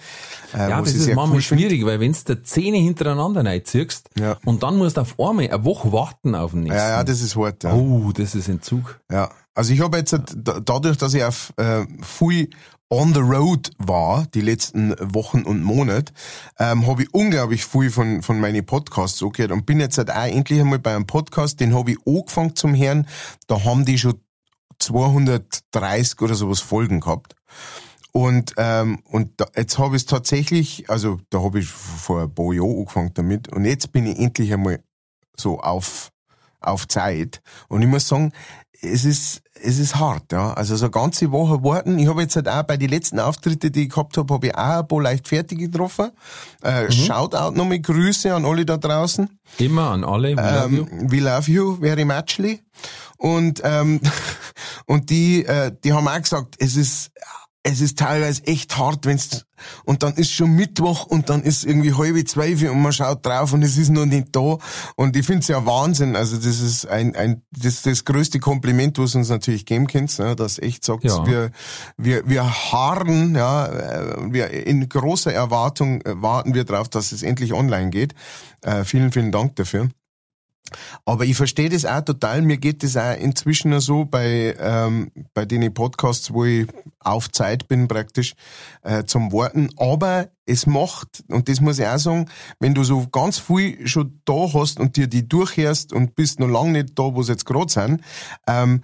Äh, Ja, das ist manchmal cool schwierig, weil wenn du Zähne hintereinander reinziehst Ja. und dann musst du auf einmal eine Woche warten auf den nächsten. Ja, ja, das ist hart. Ja. oh, das ist Entzug. Ja, also ich habe jetzt da- dadurch, dass ich auf äh, viel on the road war, die letzten Wochen und Monate, ähm, habe ich unglaublich viel von, von meinen Podcasts so gehört und bin jetzt halt auch endlich einmal bei einem Podcast, den habe ich angefangen zum Hören, da haben die schon 230 oder sowas Folgen gehabt. Und, ähm, und da, jetzt habe ich es tatsächlich, also da habe ich vor ein paar Jahren angefangen damit und jetzt bin ich endlich einmal so auf, auf Zeit. Und ich muss sagen, es ist, es ist hart, ja. Also so eine ganze Woche warten. Ich habe jetzt halt auch bei den letzten Auftritte, die ich gehabt habe, habe ich auch ein paar leichtfertige getroffen. Äh, Shoutout nochmal, Grüße an alle da draußen. Immer an alle. we love you. Ähm, we love you very muchly. Und, ähm, und die, äh, die haben auch gesagt, es ist, es ist teilweise echt hart, wenn's, und dann ist schon Mittwoch und dann ist irgendwie halbe zwölf und man schaut drauf und es ist noch nicht da. Und ich finde es ja Wahnsinn. Also das ist ein, ein, das, das größte Kompliment, was uns natürlich geben könnt, ne, das echt sagt, Ja. wir, wir, wir harren, ja, äh, wir in großer Erwartung warten wir drauf, dass es endlich online geht. Äh, vielen, vielen Dank dafür. Aber ich verstehe das auch total. Mir geht das auch inzwischen so bei, ähm, bei den Podcasts, wo ich auf Zeit bin praktisch äh, zum Warten. Aber es macht, und das muss ich auch sagen, wenn du so ganz viel schon da hast und dir die durchhörst und bist noch lange nicht da, wo sie jetzt gerade sind, ähm,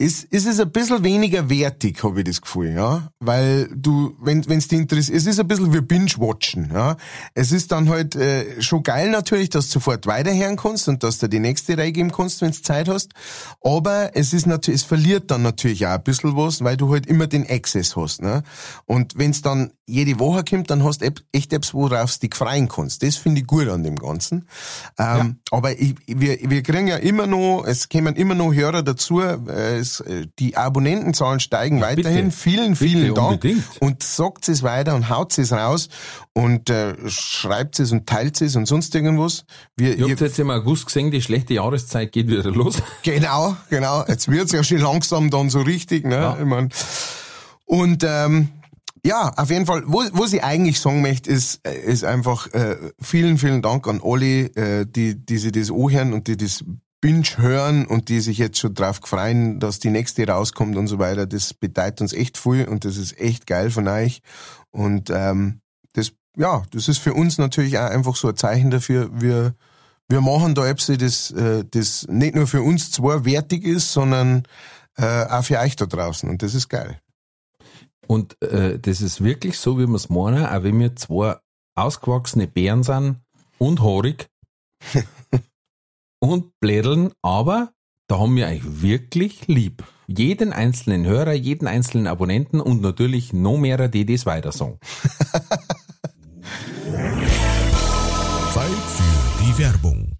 ist, ist es ein bisschen weniger wertig, habe ich das Gefühl, ja. Weil du, wenn wenn's dich interessiert, es ist ein bisschen wie Binge-Watchen, ja. Es ist dann halt äh, schon geil natürlich, dass du sofort weiterhören kannst und dass du die nächste Reihe geben kannst, wenn du Zeit hast. Aber es ist natürlich, es verliert dann natürlich auch ein bisschen was, weil du halt immer den Access hast, ne. Und wenn's dann jede Woche kommt, dann hast du echt etwas, worauf du dich freuen kannst. Das finde ich gut an dem Ganzen. Ähm, Aber ich, wir, wir kriegen ja immer noch, es kommen immer noch Hörer dazu, äh, es, äh, die Abonnentenzahlen steigen weiterhin. bitte. Vielen, vielen Bitte, Dank. unbedingt. Und sagt es weiter und haut es raus und äh, schreibt es und teilt es und sonst irgendwas. Wir, Ihr ihr, habt jetzt im August gesehen, die schlechte Jahreszeit geht wieder los. Genau, genau. Jetzt wird's ja schon langsam dann so richtig, ne? Ja. Ich mein, und ähm, ja, auf jeden Fall, wo, was ich eigentlich sagen möchte, ist, äh, ist einfach äh, vielen, vielen Dank an alle, äh, die, die sich das anhören und die das Binge hören und die sich jetzt schon drauf freuen, dass die nächste rauskommt und so weiter. Das bedeutet uns echt viel und das ist echt geil von euch. Und ähm, das, ja, das ist für uns natürlich auch einfach so ein Zeichen dafür, wir, wir machen da etwas, das, äh, das nicht nur für uns zwei wertig ist, sondern äh, auch für euch da draußen. Und das ist geil. Und äh, das ist wirklich so, wie wir es meinen, auch wenn wir zwei ausgewachsene Bären sind und haarig und blädeln, aber da haben wir euch wirklich lieb. Jeden einzelnen Hörer, jeden einzelnen Abonnenten und natürlich noch mehr, die das weiter sagen. Zeit für die Werbung.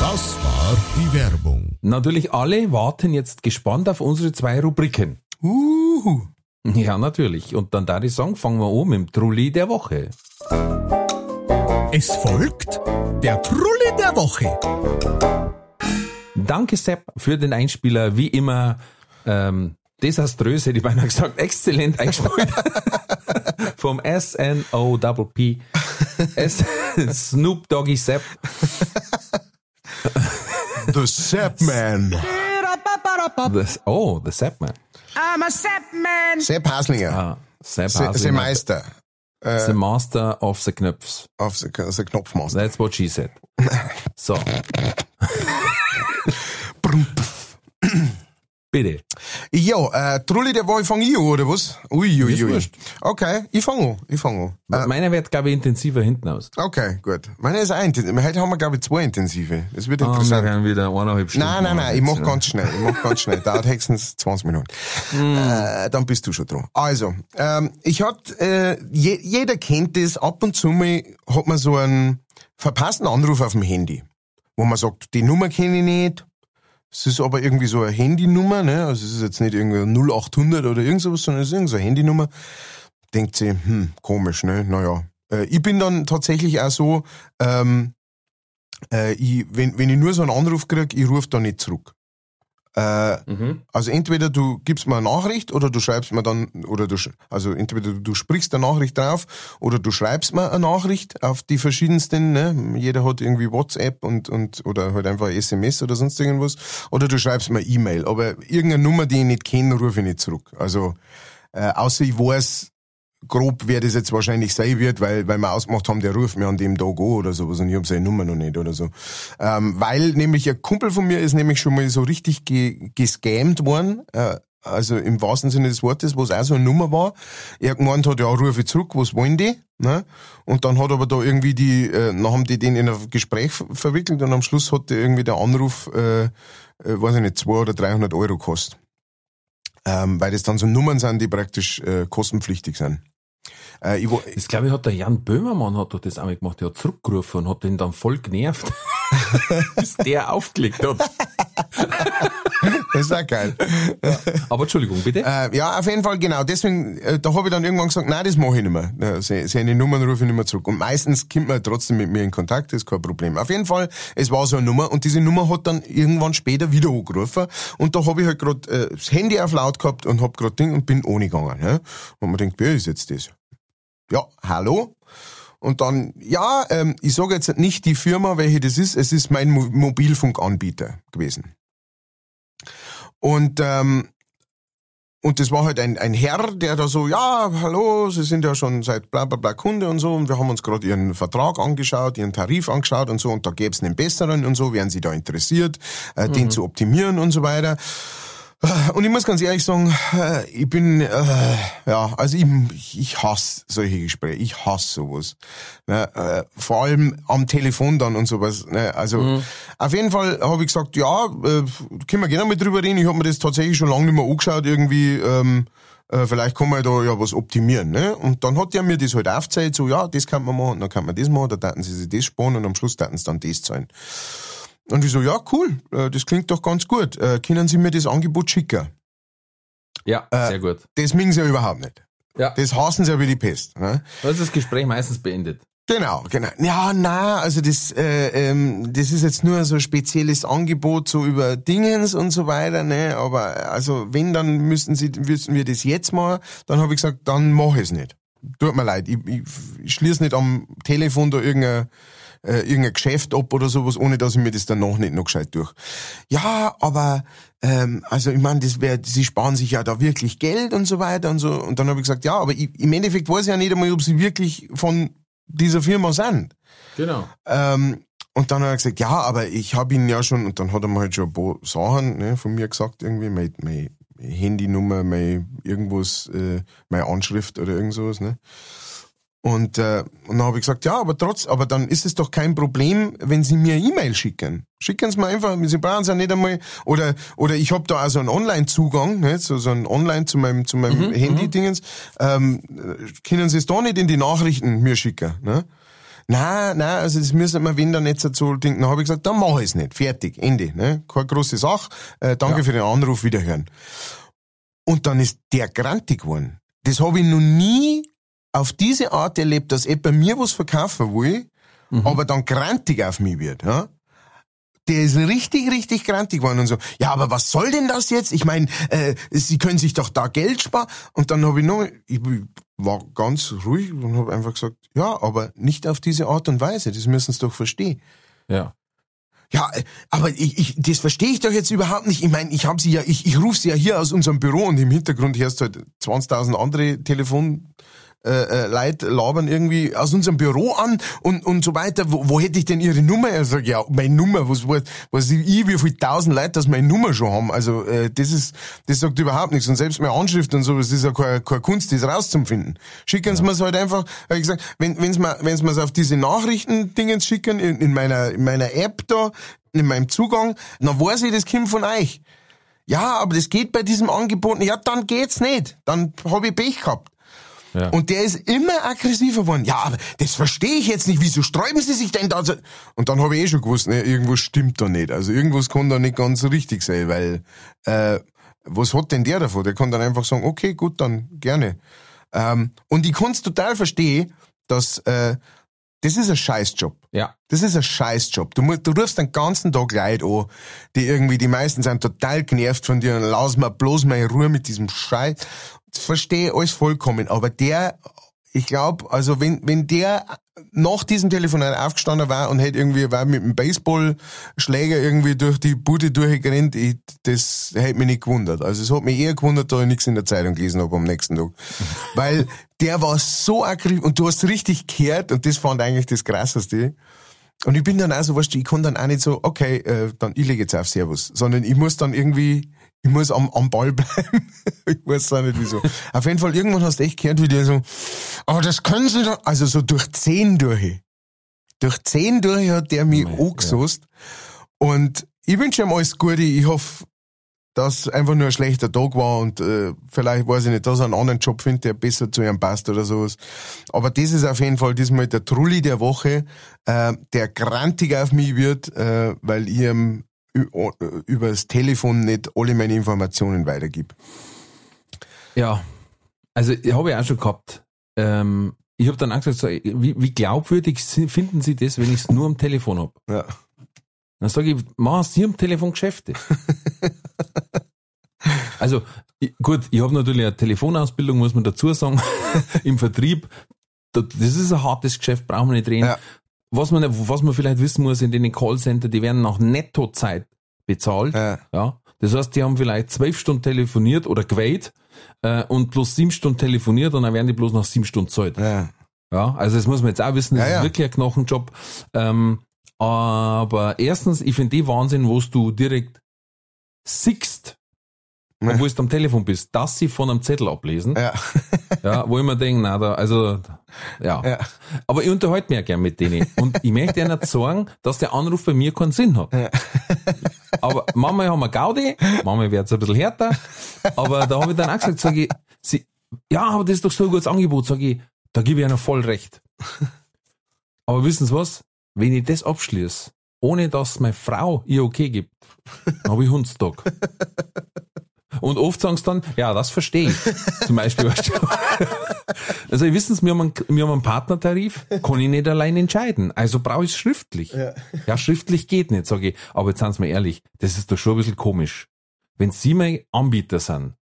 Das war die Werbung. Natürlich alle warten jetzt gespannt auf unsere zwei Rubriken. Uhu. Ja, natürlich. Und dann da die Song fangen wir an mit dem Trulli der Woche. Es folgt der Trulli der Woche. Danke, Sepp, für den Einspieler. Wie immer, ähm, desaströs, hätte ich beinahe gesagt, exzellent eingespielt. Vom S-N-O-P-P. Snoop Doggy Sepp. The Sepp Man. Das, oh, the Sepp Man. Sepp Haslinger. Ah, Sepp Se, Haslinger. Se Meister. The Master of the Knöpfs. Auf the, the Knopfmaster. That's what she said. So. Bitte. Ja, äh, Trulli, der war, ich fang ich an, oder was? Ui, ui, ui. Okay, ich fang an, ich fang an. Äh, Meiner wird, glaube ich, intensiver hinten aus. okay, gut. Meine ist ein, heute haben wir, glaube ich, zwei intensive. Das wird wir interessant. werden wieder eineinhalb Stunden. Nein, nein, nein, ich machen mach ganz schnell, ich mach ganz schnell. Dauert höchstens 20 Minuten. Hm. Äh, dann bist du schon dran. Also, ähm, ich hat, äh, je, jeder kennt das, ab und zu mal hat man so einen verpassten Anruf auf dem Handy, wo man sagt, die Nummer kenne ich nicht, es ist aber irgendwie so eine Handynummer, ne? Also es ist jetzt nicht irgendwie 0800 oder irgend sowas, sondern es ist irgendeine so Handynummer. Denkt sie, hm, komisch, ne? Naja. Äh, ich bin dann tatsächlich auch so, ähm, äh, ich, wenn, wenn ich nur so einen Anruf krieg, ich rufe da nicht zurück. Äh, Mhm. also entweder du gibst mir eine Nachricht oder du schreibst mir dann, oder du, also entweder du, du sprichst eine Nachricht drauf oder du schreibst mir eine Nachricht auf die verschiedensten, ne? Jeder hat irgendwie WhatsApp und, und, oder halt einfach SMS oder sonst irgendwas. Oder du schreibst mir E-Mail. Aber irgendeine Nummer, die ich nicht kenne, rufe ich nicht zurück. Also, äh, außer ich weiß, grob, wer das jetzt wahrscheinlich sein wird, weil, weil wir ausgemacht haben, der ruft mir an dem Tag an oder sowas und ich habe seine Nummer noch nicht oder so. Ähm, weil nämlich ein Kumpel von mir ist nämlich schon mal so richtig ge gescammt worden, äh, also im wahrsten Sinne des Wortes, wo es auch so eine Nummer war. Er gemeint hat, ja, rufe ich zurück, was wollen die? Ne? Und dann hat aber da irgendwie die, äh, dann haben die den in ein Gespräch ver verwickelt und am Schluss hat der irgendwie der Anruf, äh, äh, weiß ich nicht, 200 oder 300 Euro gekostet. Ähm, weil das dann so Nummern sind, die praktisch äh, kostenpflichtig sind. Äh, ich, Das glaube ich hat der Jan Böhmermann hat doch das einmal gemacht, der hat zurückgerufen und hat den dann voll genervt, bis der aufgelegt hat. Das ist auch geil. Aber Entschuldigung, bitte. Äh, ja, auf jeden Fall, genau. Deswegen, äh, da habe ich dann irgendwann gesagt, nein, das mache ich nicht mehr. Ja, se- seine Nummern rufe ich nicht mehr zurück. Und meistens kommt man trotzdem mit mir in Kontakt, das ist kein Problem. Auf jeden Fall, es war so eine Nummer und diese Nummer hat dann irgendwann später wieder angerufen und da habe ich halt gerade äh, das Handy auf laut gehabt und hab gerade Ding und bin ohne gegangen. Ja? Und man denkt, wer ist jetzt das? Ja, hallo? Und dann, ja, ähm, ich sage jetzt nicht die Firma, welche das ist, es ist mein Mo Mobilfunkanbieter gewesen. Und ähm, und das war halt ein, ein Herr, der da so, ja, hallo, Sie sind ja schon seit bla bla bla Kunde und so. Und wir haben uns gerade Ihren Vertrag angeschaut, Ihren Tarif angeschaut und so. Und da gäbe es einen besseren und so, wären Sie da interessiert, äh, den zu optimieren und so weiter. Und ich muss ganz ehrlich sagen, äh, ich bin, äh, ja, also ich, ich hasse solche Gespräche, ich hasse sowas. Ne, äh, vor allem am Telefon dann und sowas. Ne, also auf jeden Fall habe ich gesagt, ja, äh, können wir gerne mal drüber reden. Ich habe mir das tatsächlich schon lange nicht mehr angeschaut, irgendwie, ähm, äh, vielleicht kann man da ja was optimieren. Ne? Und dann hat er mir das halt aufgezeigt, so, ja, das kann man machen, dann kann man das machen, da daten sie sich das sparen und am Schluss daten sie dann das zahlen. Und ich so, ja, cool, äh, das klingt doch ganz gut. Äh, können Sie mir das Angebot schicken? Ja, äh, sehr gut. Das mögen sie ja überhaupt nicht. Ja. Das hassen sie ja wie die Pest. Ne? Da ist das Gespräch meistens beendet. Genau, genau. Ja, na, also das, äh, ähm, das ist jetzt nur so ein spezielles Angebot so über Dingens und so weiter, ne? Aber also wenn, dann müssen sie, müssen wir das jetzt mal. Dann habe ich gesagt, dann mache ich es nicht. Tut mir leid, ich, ich, ich schließe nicht am Telefon da irgendein, äh, irgendein Geschäft ab oder sowas, ohne dass ich mir das danach nicht noch gescheit durch. Ja, aber ähm, also ich meine, das wär, sie sparen sich ja da wirklich Geld und so weiter und so. Und dann habe ich gesagt, ja, aber ich, im Endeffekt weiß ich ja nicht einmal, ob sie wirklich von dieser Firma sind. Genau. Ähm, und dann hat er gesagt, ja, aber ich habe ihn ja schon, und dann hat er mir halt schon ein paar Sachen ne, von mir gesagt, irgendwie, meine, meine Handynummer, meine irgendwas, äh, meine Anschrift oder irgend sowas, ne? Und, äh, und dann habe ich gesagt, ja, aber trotz, aber dann ist es doch kein Problem, wenn Sie mir E-Mail schicken. Schicken Sie mir einfach, Sie brauchen es ja nicht einmal, oder, oder ich habe da also einen Online-Zugang, ne, so, so ein Online zu meinem, zu meinem Handy-Dingens, ähm, äh, können Sie es da nicht in die Nachrichten mir schicken, ne? Nein, nein, also das müssen wir, wenn dann nicht so denken, dann habe ich gesagt, dann mache ich es nicht. Fertig, Ende. Ne? Keine große Sache. Äh, danke für den Anruf, wiederhören. Und dann ist der grantig geworden. Das habe ich noch nie auf diese Art erlebt, dass jemand mir was verkaufen will, aber dann grantig auf mich wird. Ja? Der ist richtig, richtig grantig geworden und so. Ja, aber was soll denn das jetzt? Ich meine, äh, Sie können sich doch da Geld sparen. Und dann habe ich noch, ich war ganz ruhig und habe einfach gesagt, ja, aber nicht auf diese Art und Weise. Das müssen Sie doch verstehen. Ja. Ja, aber ich, ich, das verstehe ich doch jetzt überhaupt nicht. Ich meine, ich habe sie ja, ich, ich rufe sie ja hier aus unserem Büro und im Hintergrund hörst du halt 20.000 andere Telefon äh, äh, Leute labern irgendwie aus unserem Büro an und, und so weiter. Wo, wo hätte ich denn ihre Nummer? Er sagt, ja, meine Nummer, was, was, was ich, wie viele tausend Leute das meine Nummer schon haben. Also äh, das ist, das sagt überhaupt nichts. Und selbst meine Anschrift und so, das ist ja keine, keine Kunst, das rauszufinden. Schicken Sie ja. mir's halt einfach, ich gesagt, wenn wenn's mir wenn's mir's auf diese Nachrichten-Dingens schicken, in, in meiner in meiner App da, in meinem Zugang, dann weiß ich, das kommt von euch. Ja, aber das geht bei diesem Angebot. Ja, dann geht's nicht. Dann habe ich Pech gehabt. Ja. Und der ist immer aggressiver geworden. Ja, aber das verstehe ich jetzt nicht. Wieso sträuben Sie sich denn da so? Und dann habe ich eh schon gewusst, ne, irgendwas stimmt da nicht. Also irgendwas kann da nicht ganz richtig sein, weil äh, was hat denn der davon? Der kann dann einfach sagen, okay, gut, dann gerne. Ähm, und ich kann es total verstehen, dass äh, das ist ein Scheißjob. Ja. Das ist ein Scheißjob. Du, musst, du rufst den ganzen Tag Leute an, die irgendwie, die meisten sind total genervt von dir und lass mal bloß mal in Ruhe mit diesem Scheiß verstehe alles vollkommen, aber der, ich glaube, also wenn, wenn der nach diesem Telefonat aufgestanden war und hätte irgendwie war mit dem Baseballschläger irgendwie durch die Bude durchgerannt, ich, das hätte mich nicht gewundert. Also es hat mich eher gewundert, da ich nichts in der Zeitung gelesen habe am nächsten Tag. Weil der war so aggressiv und du hast richtig gehört und das fand eigentlich das Krasseste. Und ich bin dann auch so, weißt du, ich kann dann auch nicht so, okay, äh, dann ich lege jetzt auf Servus, sondern ich muss dann irgendwie ich muss am, am Ball bleiben. ich weiß auch nicht wieso. Auf jeden Fall, irgendwann hast du echt gehört, wie der so, aber das können sie doch, also so durch zehn durch. Durch zehn durch hat der mich oh angesoßt. Ja. Und ich wünsche ihm alles Gute. Ich hoffe, dass einfach nur ein schlechter Tag war und äh, vielleicht, weiß ich nicht, dass er einen anderen Job findet, der besser zu ihm passt oder sowas. Aber das ist auf jeden Fall diesmal der Trulli der Woche, äh, der grantig auf mich wird, äh, weil ich ihm über das Telefon nicht alle meine Informationen weitergib. Ja, also habe ich auch schon gehabt. Ähm, ich habe dann auch gesagt, so, wie, wie, glaubwürdig finden Sie das, wenn ich es nur am Telefon habe? Ja. Dann sage ich, machen Sie am Telefon Geschäfte. also ich, gut, ich habe natürlich eine Telefonausbildung, muss man dazu sagen, im Vertrieb. Das ist ein hartes Geschäft, brauchen wir nicht reden. Ja was man, was man vielleicht wissen muss, in den Callcenter, die werden nach Nettozeit bezahlt. Ja. ja. Das heißt, die haben vielleicht zwölf Stunden telefoniert oder gewählt äh, und plus sieben Stunden telefoniert und dann werden die bloß nach sieben Stunden zahlt. Ja. ja. Also das muss man jetzt auch wissen, das ja, ist wirklich ein Knochenjob. Ähm, aber erstens, ich finde die Wahnsinn, wo du direkt siehst, ja. obwohl du am Telefon bist, dass sie von einem Zettel ablesen. Ja. ja wo ich mir denke, na, da, also, ja. ja. Aber ich unterhalte mich ja gern mit denen. Und ich möchte ihnen nicht sagen, dass der Anruf bei mir keinen Sinn hat. Ja. Aber manchmal haben wir Gaudi, manchmal wird es ein bisschen härter. Aber da habe ich dann auch gesagt, sage ich, sie, ja, aber das ist doch so ein gutes Angebot, sage ich, da gebe ich ihnen voll recht. Aber wissen Sie was? Wenn ich das abschließe, ohne dass meine Frau ihr okay gibt, dann habe ich Hundstag. Und oft sagen sie dann, ja, das verstehe ich. Zum Beispiel. also, ihr wissen wir haben, einen, wir haben einen Partnertarif, kann ich nicht allein entscheiden. Also brauche ich es schriftlich. Ja. ja, schriftlich geht nicht, sage ich. Aber jetzt sind wir ehrlich, das ist doch schon ein bisschen komisch. Wenn Sie mein Anbieter sind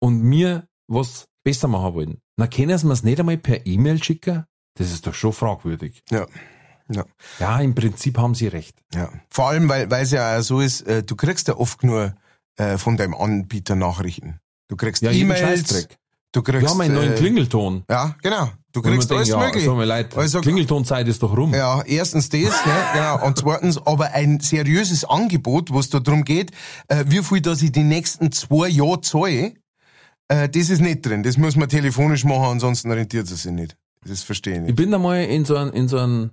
und mir was besser machen wollen, dann können Sie mir es nicht einmal per E-Mail schicken? Das ist doch schon fragwürdig. Ja. Ja. ja, im Prinzip haben Sie recht. Ja. Vor allem, weil weil es ja so ist, äh, du kriegst ja oft nur äh, von deinem Anbieter Nachrichten. Du kriegst ja, E-Mails. Du kriegst, wir haben einen neuen äh, Klingelton. Ja, genau. Du kriegst alles denkt, mögliche. Ja, leid. Also, Klingeltonzeit ist doch rum. Ja, erstens das, ne, genau. Und zweitens aber ein seriöses Angebot, wo es da drum geht, äh, wie viel, dass ich die nächsten zwei Jahre zahle, äh, das ist nicht drin. Das muss man telefonisch machen, ansonsten rentiert es sich nicht. Das verstehe ich nicht. Ich bin da mal in so einen, in so einen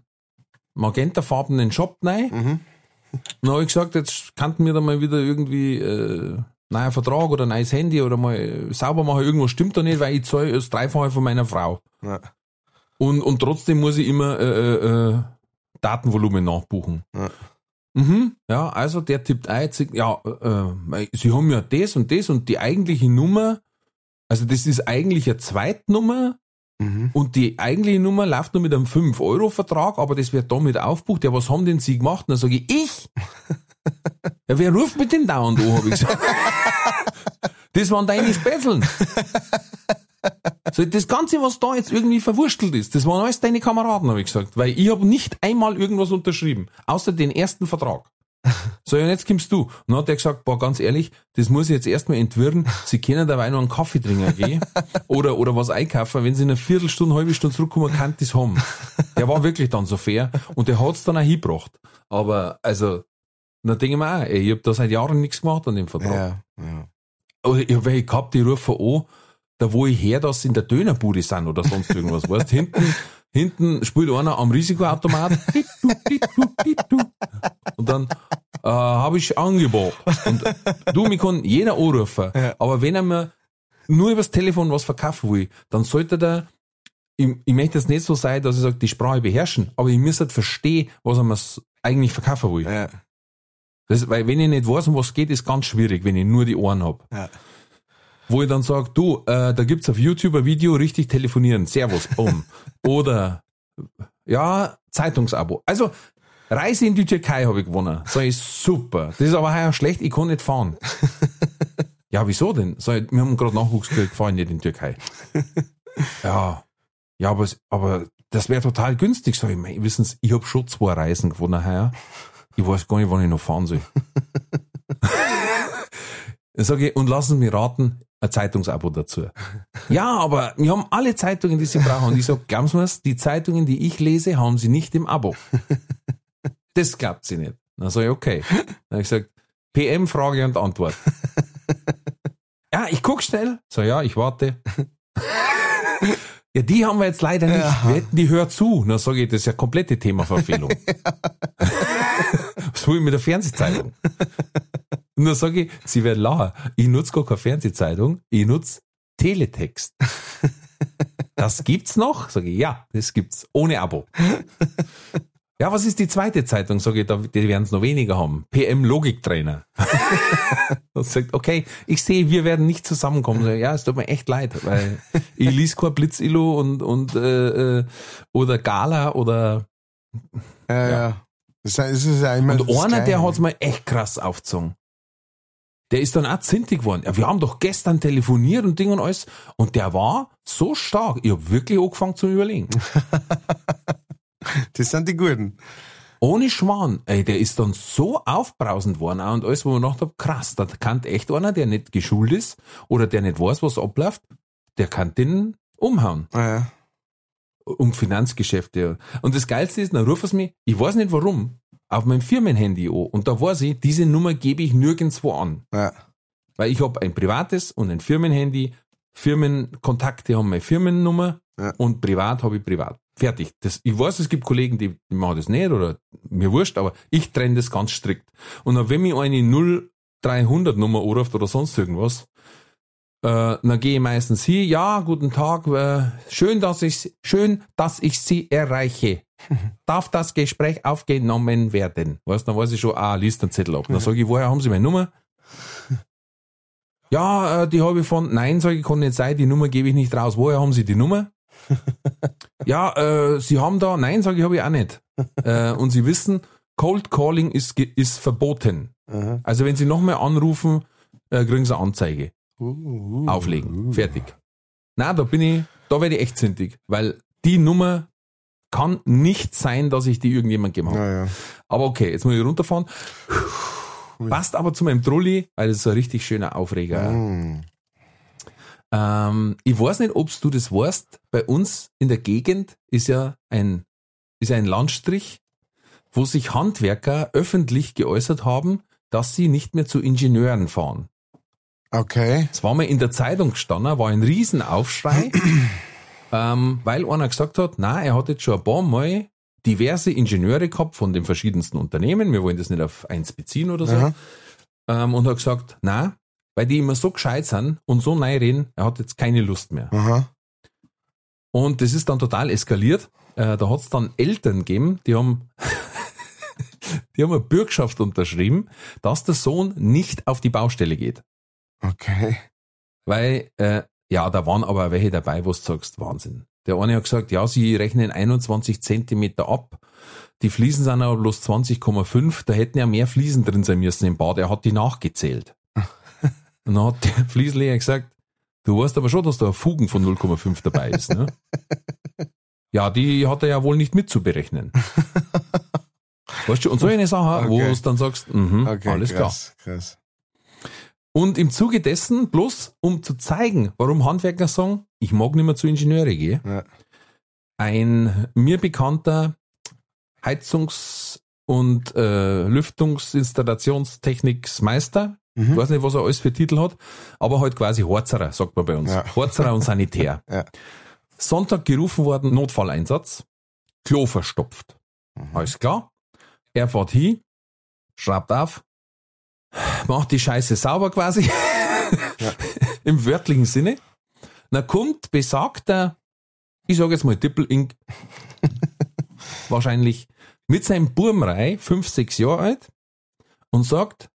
magentafarbenen Shop rein. Mhm. Dann habe ich gesagt, jetzt kannten wir da mal wieder irgendwie äh, neuer Vertrag oder neues Handy oder mal sauber machen. Irgendwas stimmt da nicht, weil ich zahle das Dreifache von meiner Frau. Ja. Und, und trotzdem muss ich immer äh, äh, äh Datenvolumen nachbuchen. Ja. Mhm, ja, also der tippt ein, ja, äh, sie haben ja das und das und die eigentliche Nummer, also das ist eigentlich eine Zweitnummer Mhm. Und die eigentliche Nummer läuft nur mit einem 5-Euro-Vertrag, aber das wird damit aufbucht. Ja, was haben denn Sie gemacht? Und dann sage ich, ich? ja, wer ruft mit den dauernd an, habe ich gesagt. das waren deine Spätzeln. So, das Ganze, was da jetzt irgendwie verwurstelt ist, das waren alles deine Kameraden, habe ich gesagt. Weil ich habe nicht einmal irgendwas unterschrieben, außer den ersten Vertrag. So, und jetzt kommst du. Und dann hat er gesagt, boah, ganz ehrlich, das muss ich jetzt erstmal entwirren. Sie können dabei noch einen Kaffee trinken gehen oder, oder was einkaufen. Wenn sie in einer Viertelstunde, halbe Stunde zurückkommen, kann das haben. Der war wirklich dann so fair und der hat's dann auch hingebracht. Aber, also, dann denke ich mir auch, ey, ich hab da seit Jahren nichts gemacht an dem Vertrag. Ja, ja. Oder ich hab welche gehabt, die rufen an, da wo ich her, dass sie in der Dönerbude sind oder sonst irgendwas, weißt, hinten, hinten spielt einer am Risikoautomat, und dann, äh, habe ich Angebot. Und du, mich kann jeder anrufen, aber wenn er mir nur übers Telefon was verkaufen will, dann sollte der, ich, ich möchte jetzt nicht so sein, dass ich sage, die Sprache beherrschen, aber ich muss halt verstehen, was er mir eigentlich verkaufen will. Ja, Das, weil wenn ich nicht weiß, um was geht, ist ganz schwierig, wenn ich nur die Ohren hab. ja. Wo ich dann sage, du, äh, da gibt's auf YouTube ein Video, richtig telefonieren, Servus, bumm. Oder, ja, Zeitungsabo. Also, Reise in die Türkei habe ich gewonnen. Sag ich, super. Das ist aber heuer schlecht, ich kann nicht fahren. ja, wieso denn? Sag ich, wir haben gerade Nachwuchs gekriegt, fahren nicht in die Türkei. ja, ja, aber, aber das wäre total günstig. Sag ich, mei, wissen Sie, ich habe schon zwei Reisen gewonnen heuer. Ich weiß gar nicht, wann ich noch fahren soll. Dann sage ich, und lassen Sie mich raten, ein Zeitungsabo dazu. Ja, aber wir haben alle Zeitungen, die Sie brauchen. Und ich sage, glauben Sie mir's, die Zeitungen, die ich lese, haben Sie nicht im Abo. Das glaubt sie nicht. Dann sage ich, okay. Dann habe ich gesagt, PM, Frage und Antwort. Ja, ich guck schnell. So, ja, ich warte. Ja, die haben wir jetzt leider nicht. Wir hätten die Hör zu. Dann sage ich, das ist ja komplette Themaverfehlung. Was will ich mit der Fernsehzeitung? Und dann sage ich, sie werden lachen. Ich nutze gar keine Fernsehzeitung, ich nutze Teletext. Das gibt's noch? Sage ich, ja, das gibt's. Ohne Abo. Ja, was ist die zweite Zeitung? Sage ich, da, die werden es noch weniger haben. PM Logiktrainer. Und sagt, okay, ich sehe, wir werden nicht zusammenkommen. Sag ja, es tut mir echt leid, weil ich lies kein Blitzillo und, und äh, äh, oder Gala oder Ja, ja. Das ist, das ist ja immer und einer, der hat's mal echt krass aufgezogen. Der ist dann auch zintig geworden. Ja, wir haben doch gestern telefoniert und Ding und alles. Und der war so stark. Ich hab wirklich angefangen zu überlegen. Das sind die Guten. Ohne Schwan. Ey, der ist dann so aufbrausend worden auch und alles, wo man gedacht hab, krass, da kann echt einer, der nicht geschult ist oder der nicht weiß, was abläuft, der kann den umhauen. Ja, ja. um Finanzgeschäfte. Und das Geilste ist, dann rufen sie mich, ich weiß nicht warum, auf meinem Firmenhandy an. Und da weiß ich, diese Nummer gebe ich nirgendwo an. Ja. Weil ich habe ein privates und ein Firmenhandy. Firmenkontakte haben meine Firmennummer Ja. und privat habe ich privat. Fertig. Das, ich weiß, es gibt Kollegen, die, die machen das nicht oder mir wurscht, aber ich trenne das ganz strikt. Und dann, wenn mich eine 0300 Nummer anruft oder sonst irgendwas, äh, dann gehe ich meistens hier, ja, guten Tag, äh, schön, dass ich, schön, dass ich Sie erreiche. Darf das Gespräch aufgenommen werden? Weißt, dann weiß ich schon, ah, liest den Zettel ab. Dann sage ich, woher haben Sie meine Nummer? Ja, äh, die habe ich von, nein, sage ich, kann nicht sein, die Nummer gebe ich nicht raus. Woher haben Sie die Nummer? ja, äh, Sie haben da, nein, sage ich, habe ich auch nicht. äh, und Sie wissen, Cold Calling ist, ist verboten. Aha. Also wenn Sie nochmal anrufen, äh, kriegen Sie eine Anzeige. Uh, uh, Auflegen. uh. Fertig. Na, da bin ich, da werde ich echt zündig, weil die Nummer kann nicht sein, dass ich die irgendjemand gegeben habe. Ja. Aber okay, jetzt muss ich runterfahren. Passt aber zu meinem Trulli, weil das ist ein richtig schöner Aufreger. Mm. Ähm, ich weiß nicht, ob du das weißt. Bei uns in der Gegend ist ja ein, ist ein Landstrich, wo sich Handwerker öffentlich geäußert haben, dass sie nicht mehr zu Ingenieuren fahren. Okay. Es war mal in der Zeitung gestanden, war ein Riesenaufschrei, ähm, weil einer gesagt hat, na, er hat jetzt schon ein paar Mal diverse Ingenieure gehabt von den verschiedensten Unternehmen, wir wollen das nicht auf eins beziehen oder so, ähm, und hat gesagt, na, weil die immer so gescheit sind und so neu reden, er hat jetzt keine Lust mehr. Aha. Und das ist dann total eskaliert. Äh, da hat es dann Eltern gegeben, die haben, die haben eine Bürgschaft unterschrieben, dass der Sohn nicht auf die Baustelle geht. Okay. Weil, äh, ja, da waren aber welche dabei, wo du sagst, Wahnsinn. Der eine hat gesagt, ja, sie rechnen 21 Zentimeter ab. Die Fliesen sind aber bloß 20,5. Da hätten ja mehr Fliesen drin sein müssen im Bad. Er hat die nachgezählt. Und dann hat der Fliesenleger gesagt, Du weißt aber schon, dass da ein Fugen von 0,5 dabei ist, ne? ja, die hat er ja wohl nicht mitzuberechnen. weißt du, und so eine Sache, wo Okay. du dann sagst, mhm, Okay, alles klar. krass, krass. Und im Zuge dessen, bloß um zu zeigen, warum Handwerker sagen, ich mag nicht mehr zu Ingenieure gehen, Ja. ein mir bekannter Heizungs- und äh, Lüftungsinstallationstechniksmeister, Mhm. ich weiß nicht, was er alles für Titel hat, aber halt quasi Horzerer, sagt man bei uns. Ja. Horzerer und Sanitär. Ja. Sonntag gerufen worden, Notfalleinsatz, Klo verstopft. Mhm. Alles klar. Er fährt hin, schreibt auf, macht die Scheiße sauber quasi. Im wörtlichen Sinne. Dann kommt besagter, ich sage jetzt mal Dippel-Ink, wahrscheinlich mit seinem Burmrei, fünf, sechs Jahre alt, und sagt,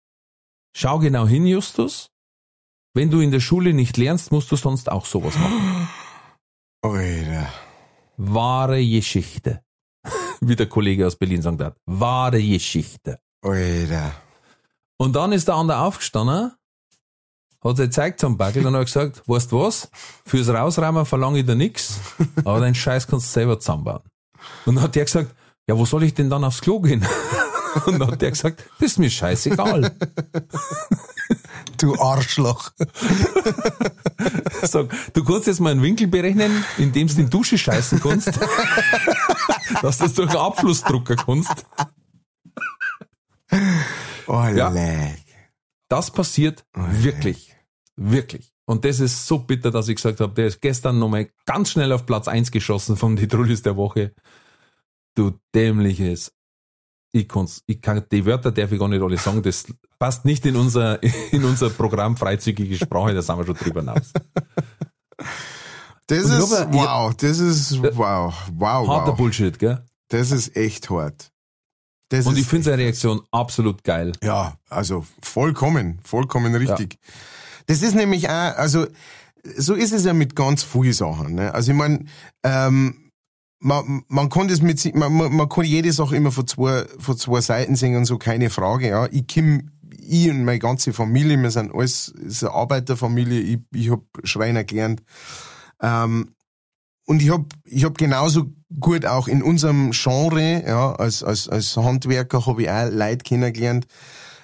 schau genau hin, Justus, wenn du in der Schule nicht lernst, musst du sonst auch sowas machen. Alter. Wahre Geschichte. Wie der Kollege aus Berlin sagt hat. Wahre Geschichte. Alter. Und dann ist der andere aufgestanden, hat sich gezeigt zum Backel und hat gesagt, weißt du was, fürs Rausräumen verlange ich dir nix, aber deinen Scheiß kannst du selber zusammenbauen. Und dann hat der gesagt, ja, wo soll ich denn dann aufs Klo gehen? Und dann hat der gesagt, das ist mir scheißegal. Du Arschloch. Sag, du kannst jetzt mal einen Winkel berechnen, in dem du in die Dusche scheißen kannst, dass du das durch einen Abfluss drucken kannst. Oh, Ja. leck. Das passiert wirklich. Wirklich. Und das ist so bitter, dass ich gesagt habe, der ist gestern nochmal ganz schnell auf Platz 1 geschossen von die Trullis der Woche. Du dämliches. Ich, kann's, ich kann, die Wörter darf ich gar nicht alle sagen, das passt nicht in unser, in unser Programm freizügige Sprache, da sind wir schon drüber hinaus. Das ist, ich- wow, das ist, wow, wow, Harter wow. Bullshit, gell? Das ist echt hart. Das Und ich finde seine Reaktion absolut geil. Ja, also vollkommen, vollkommen richtig. Das ist nämlich auch, also so ist es ja mit ganz vielen Sachen. Ne? Also ich meine, ähm, man, man kann das mit man, man, man kann jede Sache immer von zwei, von zwei Seiten sehen und so, keine Frage. Ja, ich komm, ich und meine ganze Familie, wir sind alles, es ist eine Arbeiterfamilie. Ich, ich hab Schreiner gelernt. Ähm, und ich hab ich hab genauso gut auch in unserem Genre, ja, als, als, als Handwerker habe ich auch Leute kennengelernt,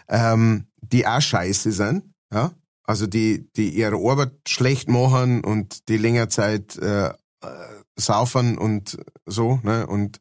ähm, die auch scheiße sind, ja. Also die, die ihre Arbeit schlecht machen und die länger Zeit äh, saufen und so, ne, und,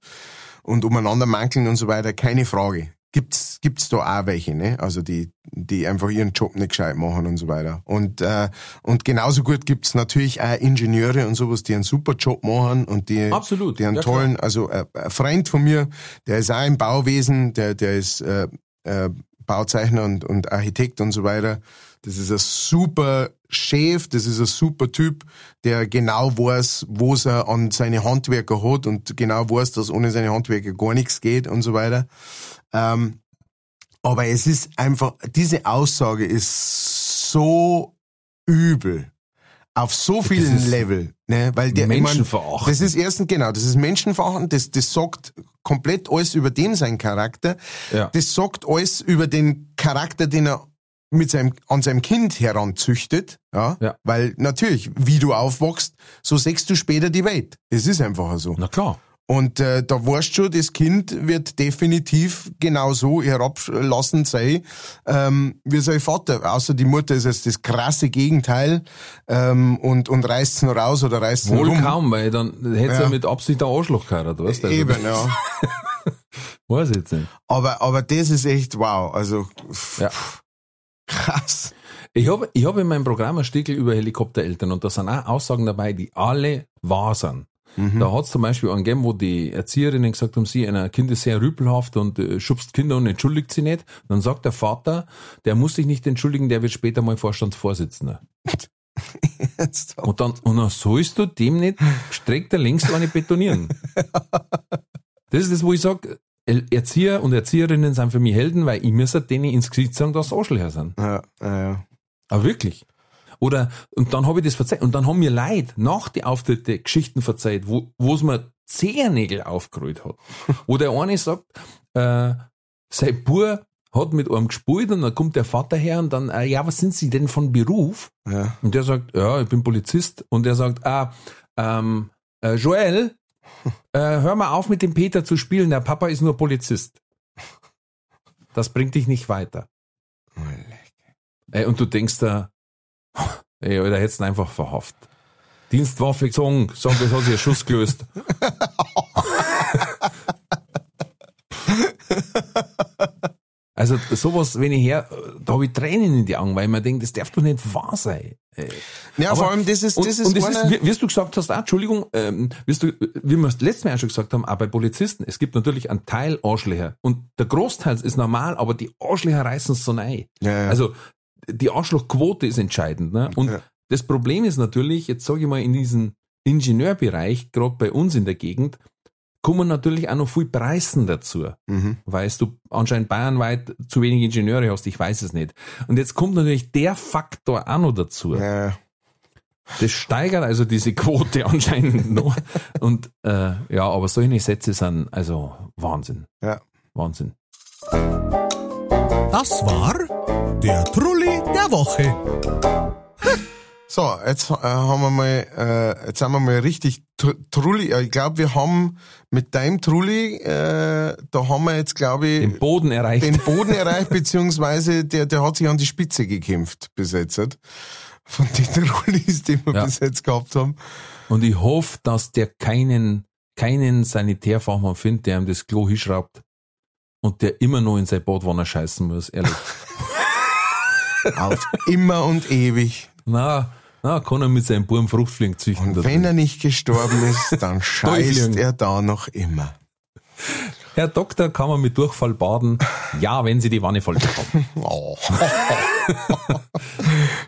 und umeinander mankeln und so weiter, keine Frage. Gibt's, gibt's da auch welche, ne? Also die, die einfach ihren Job nicht gescheit machen und so weiter. Und, äh, und genauso gut gibt's natürlich auch Ingenieure und sowas, die einen super Job machen und die, Absolut, die einen ja, klar. tollen, also äh, ein Freund von mir, der ist auch im Bauwesen, der, der ist äh, äh, Bauzeichner und, und Architekt und so weiter. Das ist ein super Chef, das ist ein super Typ, der genau weiß, wo er an seine Handwerker hat und genau weiß, dass ohne seine Handwerker gar nichts geht und so weiter. Ähm, aber es ist einfach, diese Aussage ist so übel. Auf so vielen Level, ne, weil der, ich mein, das ist erstens, genau, das ist Menschenverachtend, das, das sagt komplett alles über den seinen Charakter. Ja. Das sagt alles über den Charakter, den er mit seinem, an seinem Kind heranzüchtet, ja? Ja. Weil natürlich, wie du aufwachst, so sechst du später die Welt. Es ist einfach so. Na klar. Und äh, da weißt schon, das Kind wird definitiv genauso herablassend sein ähm, wie sein Vater. Außer die Mutter ist jetzt das krasse Gegenteil ähm, und, und reißt ihn raus oder reißt ihn Wohl rum. kaum, weil dann hätte Ja. er mit Absicht ein Arschloch geheiratet, weißt du? Also, Eben, ja. Weiß ich jetzt nicht. Aber, aber das ist echt wow. Also pff, Ja. Krass. Ich habe ich hab in meinem Programm ein Stickel über Helikoptereltern und da sind auch Aussagen dabei, die alle wahr sind. Da hat es zum Beispiel einen gegeben, wo die Erzieherinnen gesagt haben, sie, ein Kind ist sehr rüpelhaft und äh, schubst Kinder und entschuldigt sie nicht. Dann sagt der Vater, der muss sich nicht entschuldigen, der wird später mal Vorstandsvorsitzender. Und dann, und dann sollst du dem nicht streckt der längst eine betonieren. Das ist das, wo ich sage, Erzieher und Erzieherinnen sind für mich Helden, weil ich muss denen ins Gesicht sagen, dass sie Arschlöcher sind. ja, ja, ja. Aber wirklich. Oder, und dann habe ich das verzeiht. Und dann haben mir Leute nach die Auftritte Geschichten verzeiht, wo, wo es mir Zehennägel aufgerollt hat. Wo der eine sagt, äh, sein Bub hat mit einem gespielt und dann kommt der Vater her und dann, äh, ja, was sind Sie denn von Beruf? Ja. Und der sagt, ja, ich bin Polizist. Und der sagt, ah, ähm, äh, Joel, äh, hör mal auf mit dem Peter zu spielen, der Papa ist nur Polizist. Das bringt dich nicht weiter. Ey, und du denkst da, ey, da hättest du einfach verhaftet. Dienstwaffe gezogen, sagen, das hat sich ein Schuss gelöst. Also sowas, wenn ich her, da habe ich Tränen in die Augen, weil ich mir denke, das darf doch nicht wahr sein. Äh, Ja, Aber- vor allem, das ist, Und, das und ist, das ist, wie du gesagt hast, ah, Entschuldigung, ähm, wirst du, wie wir es letztes Mal schon gesagt haben, auch bei Polizisten, es gibt natürlich einen Teil Arschlöcher und der Großteil ist normal, aber die Arschlöcher reißen es so rein. Ja, ja. Also die Arschlochquote ist entscheidend. Ne? Und Ja. das Problem ist natürlich, jetzt sage ich mal, in diesem Ingenieurbereich, gerade bei uns in der Gegend, kommen natürlich auch noch viel Preisen dazu. Mhm. Weißt du anscheinend bayernweit zu wenig Ingenieure hast, ich weiß es nicht. Und jetzt kommt natürlich der Faktor auch noch dazu. ja. Das steigert also diese Quote anscheinend noch. Und äh, ja, aber solche Sätze sind also Wahnsinn. Ja. Wahnsinn. Das war der Trulli der Woche. So, jetzt äh, haben wir mal, äh, jetzt sind wir mal richtig tr Trulli. Ich glaube, wir haben mit deinem Trulli, äh, da haben wir jetzt, glaube ich, Den Boden erreicht. den Boden erreicht, beziehungsweise der, der hat sich an die Spitze gekämpft bis jetzt. nicht? Von den Trullis, die wir Ja. bis jetzt gehabt haben. Und ich hoffe, dass der keinen, keinen Sanitärfachmann findet, der ihm das Klo hinschraubt und der immer noch in sein Badwanne scheißen muss, ehrlich. Auf immer und ewig. Na, na, kann er mit seinem Buben Fruchtfliegen züchten. Und wenn er nicht gestorben ist, dann scheißt er da noch immer. Herr Doktor, kann man mit Durchfall baden? Ja, wenn Sie die Wanne voll bekommen. Oh.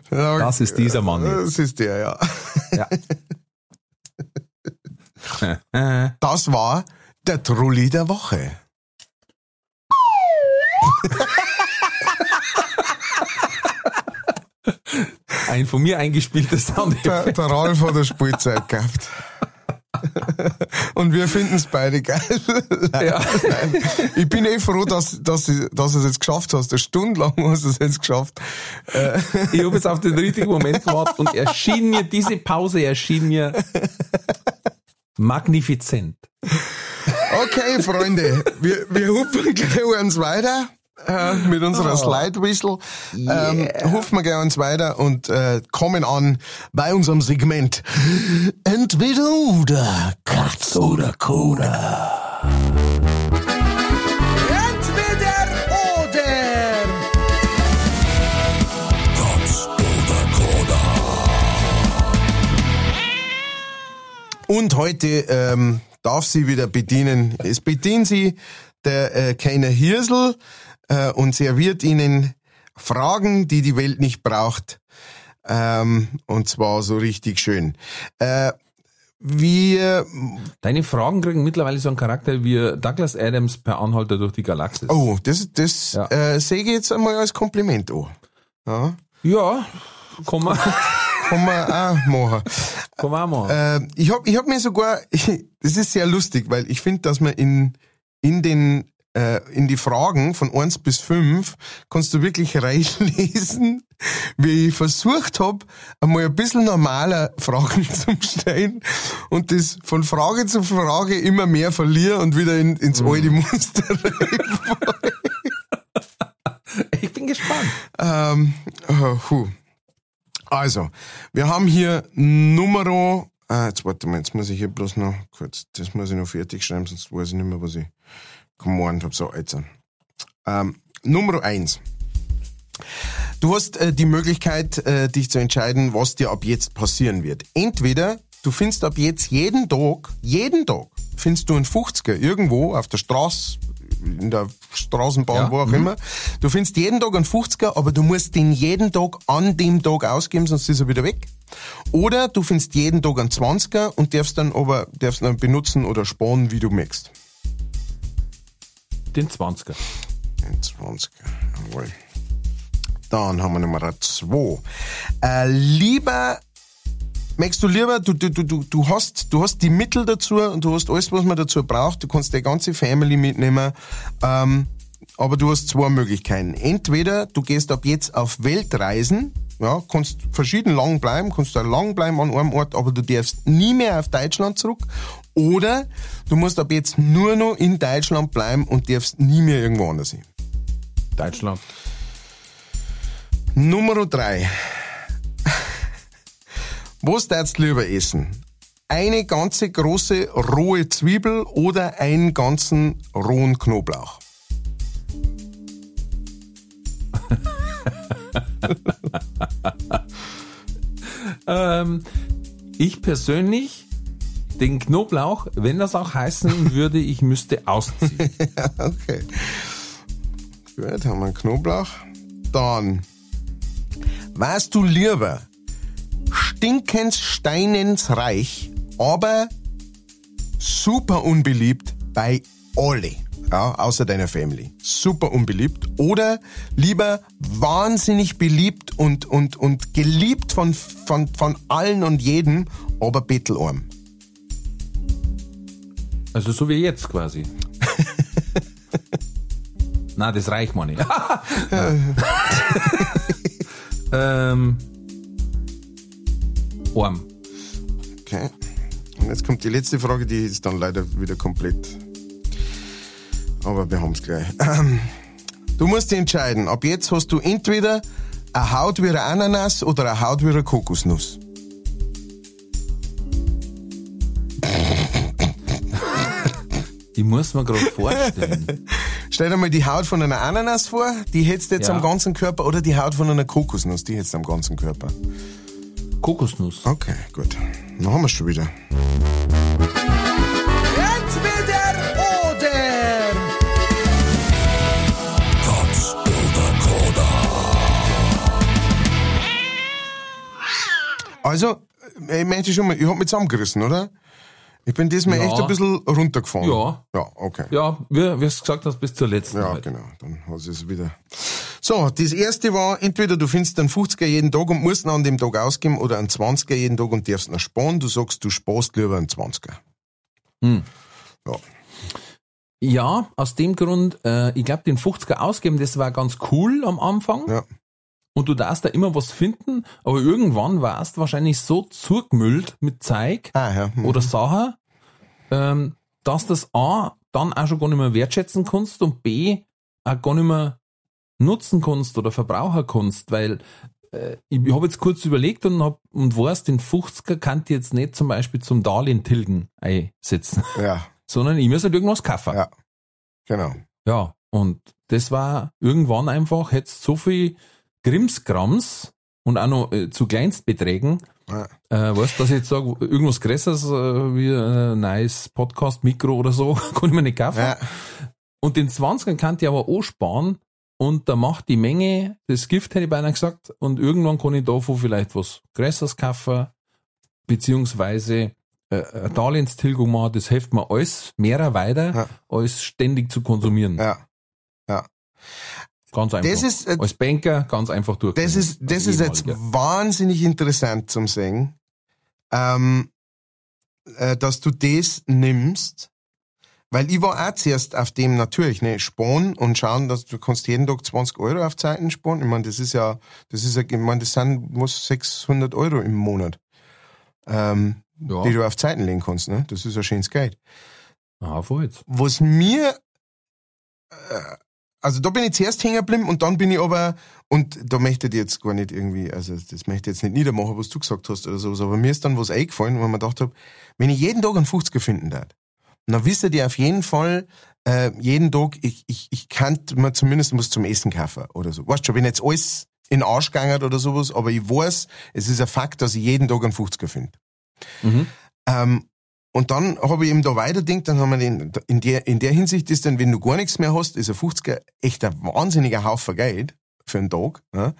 Das ist dieser Mann jetzt. Das ist der, ja. Ja. Das war der Trulli der Woche. Ein von mir eingespielter Sound. Der, der Ralf hat eine Spielzeit gehabt. Und wir finden es beide geil. Ja. Nein. Ich bin eh froh, dass, dass, dass du es jetzt geschafft hast. Eine Stunde lang hast du es jetzt geschafft. Ich habe jetzt auf den richtigen Moment gewartet und erschien mir, diese Pause erschien mir magnifizent. Okay, Freunde, wir, wir hupen gleich uns weiter. Äh, mit unserer Slide Whistle. Ähm, hufen wir gleich uns weiter und äh, kommen an bei unserem Segment. Entweder oder Katz oder Koda. Entweder oder. Und heute ähm, darf sie wieder bedienen. Es bedient sie der äh, Keiner Hirsel äh, und serviert ihnen Fragen, die die Welt nicht braucht. Ähm, und zwar so richtig schön. Äh, wir, Deine Fragen kriegen mittlerweile so einen Charakter wie Douglas Adams per Anhalter durch die Galaxis. oh, das, das Ja. äh, sehe ich jetzt einmal als Kompliment an. Ja, Ja, kann man, kann man auch machen. kann man auch machen. Äh, ich hab, ich hab mir sogar, das ist sehr lustig, weil ich finde, dass man in, in den, äh, in die Fragen von 1 bis 5 kannst du wirklich reinlesen, wie ich versucht hab, einmal ein bisschen normaler Fragen zu stellen und das von Frage zu Frage immer mehr verliere und wieder in, ins alte Muster. Ich bin gespannt. Ähm, äh, puh. Also, wir haben hier Numero. Ah, jetzt warte mal, jetzt muss ich hier bloß noch kurz, das muss ich noch fertig schreiben, sonst weiß ich nicht mehr, was ich gemeint habe. So, jetzt. Ähm, Nummer eins. Du hast äh, die Möglichkeit, äh, dich zu entscheiden, was dir ab jetzt passieren wird. Entweder du findest ab jetzt jeden Tag, jeden Tag, findest du einen 50er irgendwo auf der Straße, in der Straßenbahn, Ja, wo auch immer. Du findest jeden Tag einen 50er, aber du musst den jeden Tag an dem Tag ausgeben, sonst ist er wieder weg. Oder du findest jeden Tag einen 20er und darfst dann aber darfst dann benutzen oder sparen, wie du möchtest. Den 20er. Ein 20er, jawohl. Dann haben wir Nummer 2. Äh, lieber, merkst du lieber, du, du, du, du hast, du hast die Mittel dazu und du hast alles, was man dazu braucht. Du kannst die ganze Family mitnehmen. Ähm, aber du hast zwei Möglichkeiten. Entweder du gehst ab jetzt auf Weltreisen, ja, kannst verschieden lang bleiben, kannst da lang bleiben an einem Ort, aber du darfst nie mehr auf Deutschland zurück. Oder du musst ab jetzt nur noch in Deutschland bleiben und darfst nie mehr irgendwo anders hin. Deutschland. Nummer drei. Was darfst du lieber essen? Eine ganze große rohe Zwiebel oder einen ganzen rohen Knoblauch? Ähm, ich persönlich, den Knoblauch, wenn das auch heißen würde, ich müsste ausziehen. okay. Gut, haben wir einen Knoblauch. Dann, warst du lieber stinkens steinens reich, aber super unbeliebt bei alle, ja, außer deiner Family. Super unbeliebt. Oder lieber wahnsinnig beliebt und, und, und geliebt von, von, von allen und jedem, aber bettelarm. Also so wie jetzt quasi. Na, das reicht mir nicht. ähm, arm. Okay. Und jetzt kommt die letzte Frage, die ist dann leider wieder komplett. Aber wir haben es gleich. Du musst dich entscheiden. Ab jetzt hast du entweder eine Haut wie eine Ananas oder eine Haut wie eine Kokosnuss. Ich muss mir gerade vorstellen. Stell dir mal die Haut von einer Ananas vor, die hättest du jetzt Ja. am ganzen Körper, oder die Haut von einer Kokosnuss, die hättest du am ganzen Körper. Kokosnuss. Okay, gut. Dann haben wir schon wieder. Entweder oder! Katz oder Koda. Also, ich meinte schon mal, ich hab mich zusammengerissen, oder? Ich bin diesmal Ja. echt ein bisschen runtergefahren. Ja. Ja, okay. Ja, wie, wie du gesagt hast, bis zur letzten Ja, halt. genau. Dann hast du es wieder. So, das erste war, entweder du findest einen 50er jeden Tag und musst ihn an dem Tag ausgeben oder einen 20er jeden Tag und darfst ihn sparen. Du sagst, du sparst lieber einen 20er. Hm. Ja. Ja, aus dem Grund, äh, ich glaube, den 50er ausgeben, das war ganz cool am Anfang. Ja. Und du darfst da immer was finden, aber irgendwann warst du wahrscheinlich so zugemüllt mit Zeug Ah, ja. hm. oder Sachen, ähm, dass das A, dann auch schon gar nicht mehr wertschätzen kannst und B, auch gar nicht mehr nutzen kannst oder verbrauchen kannst, weil äh, ich habe jetzt kurz überlegt und hab, und weiß, den 50er kann ich jetzt nicht zum Beispiel zum Darlehen tilgen einsetzen, Ja, sondern ich muss halt irgendwas kaufen. Ja. genau. Ja, und das war irgendwann einfach jetzt so viel Grimskrams und auch noch äh, zu Kleinstbeträgen, Ja. äh, weißt, dass ich jetzt sage, irgendwas Größeres äh, wie ein äh, nice Podcast-Mikro oder so, kann ich mir nicht kaufen. Ja, Und den 20er kann ich aber auch sparen und da macht die Menge das Gift, hätte ich beinahe gesagt, und irgendwann kann ich davon vielleicht was Größeres kaufen, beziehungsweise äh, eine Darlehenstilgung machen, das hilft mir alles mehrer weiter, Ja. als ständig zu konsumieren. ja. Ganz einfach. Das ist, äh, Als Banker ganz einfach durch. das ist, das ist jetzt wahnsinnig interessant zum Sehen, ähm, äh, dass du das nimmst, weil ich war auch zuerst auf dem natürlich, ne, sparen und schauen, dass du kannst jeden Tag 20 Euro auf Zeiten sparen. Ich meine, das ist ja, das ist ja, ich meine, das sind was 600 Euro im Monat, ähm, Ja. die du auf Zeiten legen kannst, ne? Das ist ein schönes Geld. Ah, voll was mir, äh, also da bin ich zuerst hängen geblieben und dann bin ich aber, und da möchte ich jetzt gar nicht irgendwie, also das möchte ich jetzt nicht niedermachen, was du gesagt hast oder sowas, aber mir ist dann was eingefallen, wo ich mir gedacht habe, wenn ich jeden Tag einen 50er finden darf, dann wisst ihr auf jeden Fall, äh, jeden Tag, ich, ich, ich kann mir zumindest was zum Essen kaufen oder so. Weißt schon, wenn jetzt alles in den Arsch gegangen oder sowas, aber ich weiß, es ist ein Fakt, dass ich jeden Tag einen 50er finde. Mhm. Ähm, und dann habe ich eben da weiterdenkt, dann haben wir den, in der, in der Hinsicht ist dann, wenn du gar nichts mehr hast, ist ein 50er echt ein wahnsinniger Haufen Geld für einen Tag. Ja?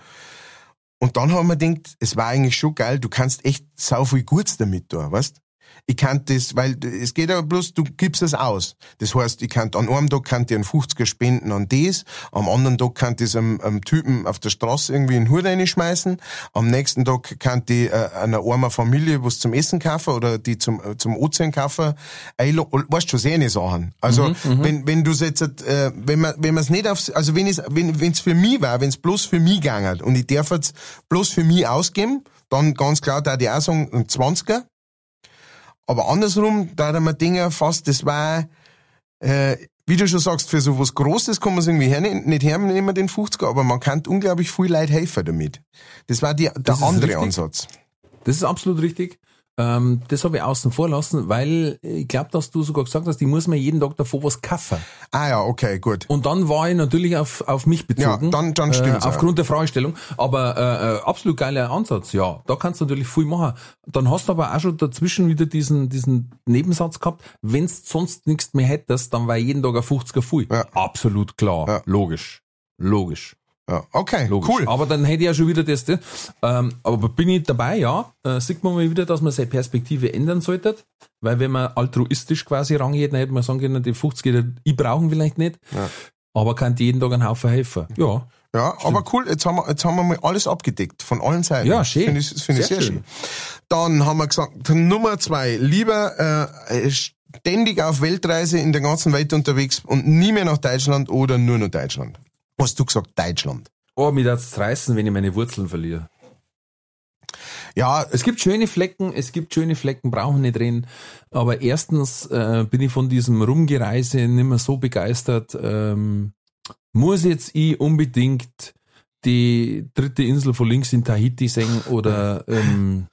Und dann haben wir gedacht, es war eigentlich schon geil, du kannst echt sau viel Gutes damit tun, weißt? Ich kann das, weil es geht ja bloß, du gibst es aus. Das heißt, ich kann an einem Tag kann ich einen 50er spenden an das, am anderen Tag kann ich es einem, einem Typen auf der Straße irgendwie in den Hut reinschmeißen, am nächsten Tag kann ich äh, einer armen Familie was zum Essen kaufen oder die zum, äh, zum Ozean kaufen. Weißt schon, sehr eine Sachen. Also, wenn, wenn du jetzt, äh, wenn man, wenn man es nicht aufs, also wenn es, wenn, wenn es für mich war, wenn es bloß für mich gegangen und ich darf jetzt bloß für mich ausgeben, dann ganz klar, da die auch sagen, ein 20er. Aber andersrum, da hat man Dinge fast, das war, äh, wie du schon sagst, für so was Großes kann man es irgendwie hernehmen, nicht hernehmen, den 50er, aber man kann unglaublich viel Leid helfen damit. Das war die, der Das andere. Ansatz. Das ist absolut richtig. Ähm, das habe ich außen vor lassen, weil ich glaube, dass du sogar gesagt hast, ich muss mir jeden Tag davor was kaufen. Ah ja, okay, gut. Und dann war ich natürlich auf, auf mich bezogen. Ja, dann- dann äh, stimmt's auch. Aufgrund der Fragestellung. Aber äh, äh, absolut geiler Ansatz, ja. Da kannst du natürlich viel machen. Dann hast du aber auch schon dazwischen wieder diesen, diesen Nebensatz gehabt, wenn du sonst nichts mehr hättest, dann war jeden Tag ein 50er viel. Ja. Absolut klar. Ja. Logisch. Logisch. Ja, okay, Logisch. cool. Aber dann hätte ich ja schon wieder das. Ähm, aber bin ich dabei, ja. Äh, sieht man mal wieder, dass man seine Perspektive ändern sollte. Weil wenn man altruistisch quasi rangeht, dann hätte man sagen können, die 50er, ich brauchen vielleicht nicht. Aber kann die jeden Tag einen Haufen helfen. Ja. Ja, aber cool, jetzt haben wir, jetzt haben wir mal alles abgedeckt, von allen Seiten. Ja, schön. Finde ich, finde ich sehr, Sehr schön. schön. Dann haben wir gesagt, Nummer zwei, lieber äh, ständig auf Weltreise in der ganzen Welt unterwegs und nie mehr nach Deutschland oder nur noch Deutschland. Hast du gesagt Deutschland? Oh, mir das reißen, wenn ich meine Wurzeln verliere. Ja, Es gibt schöne Flecken, es gibt schöne Flecken, brauchen nicht reden. Aber erstens äh, bin ich von diesem Rumgereise nicht mehr so begeistert. Ähm, muss jetzt ich unbedingt die dritte Insel von links in Tahiti sehen oder ähm,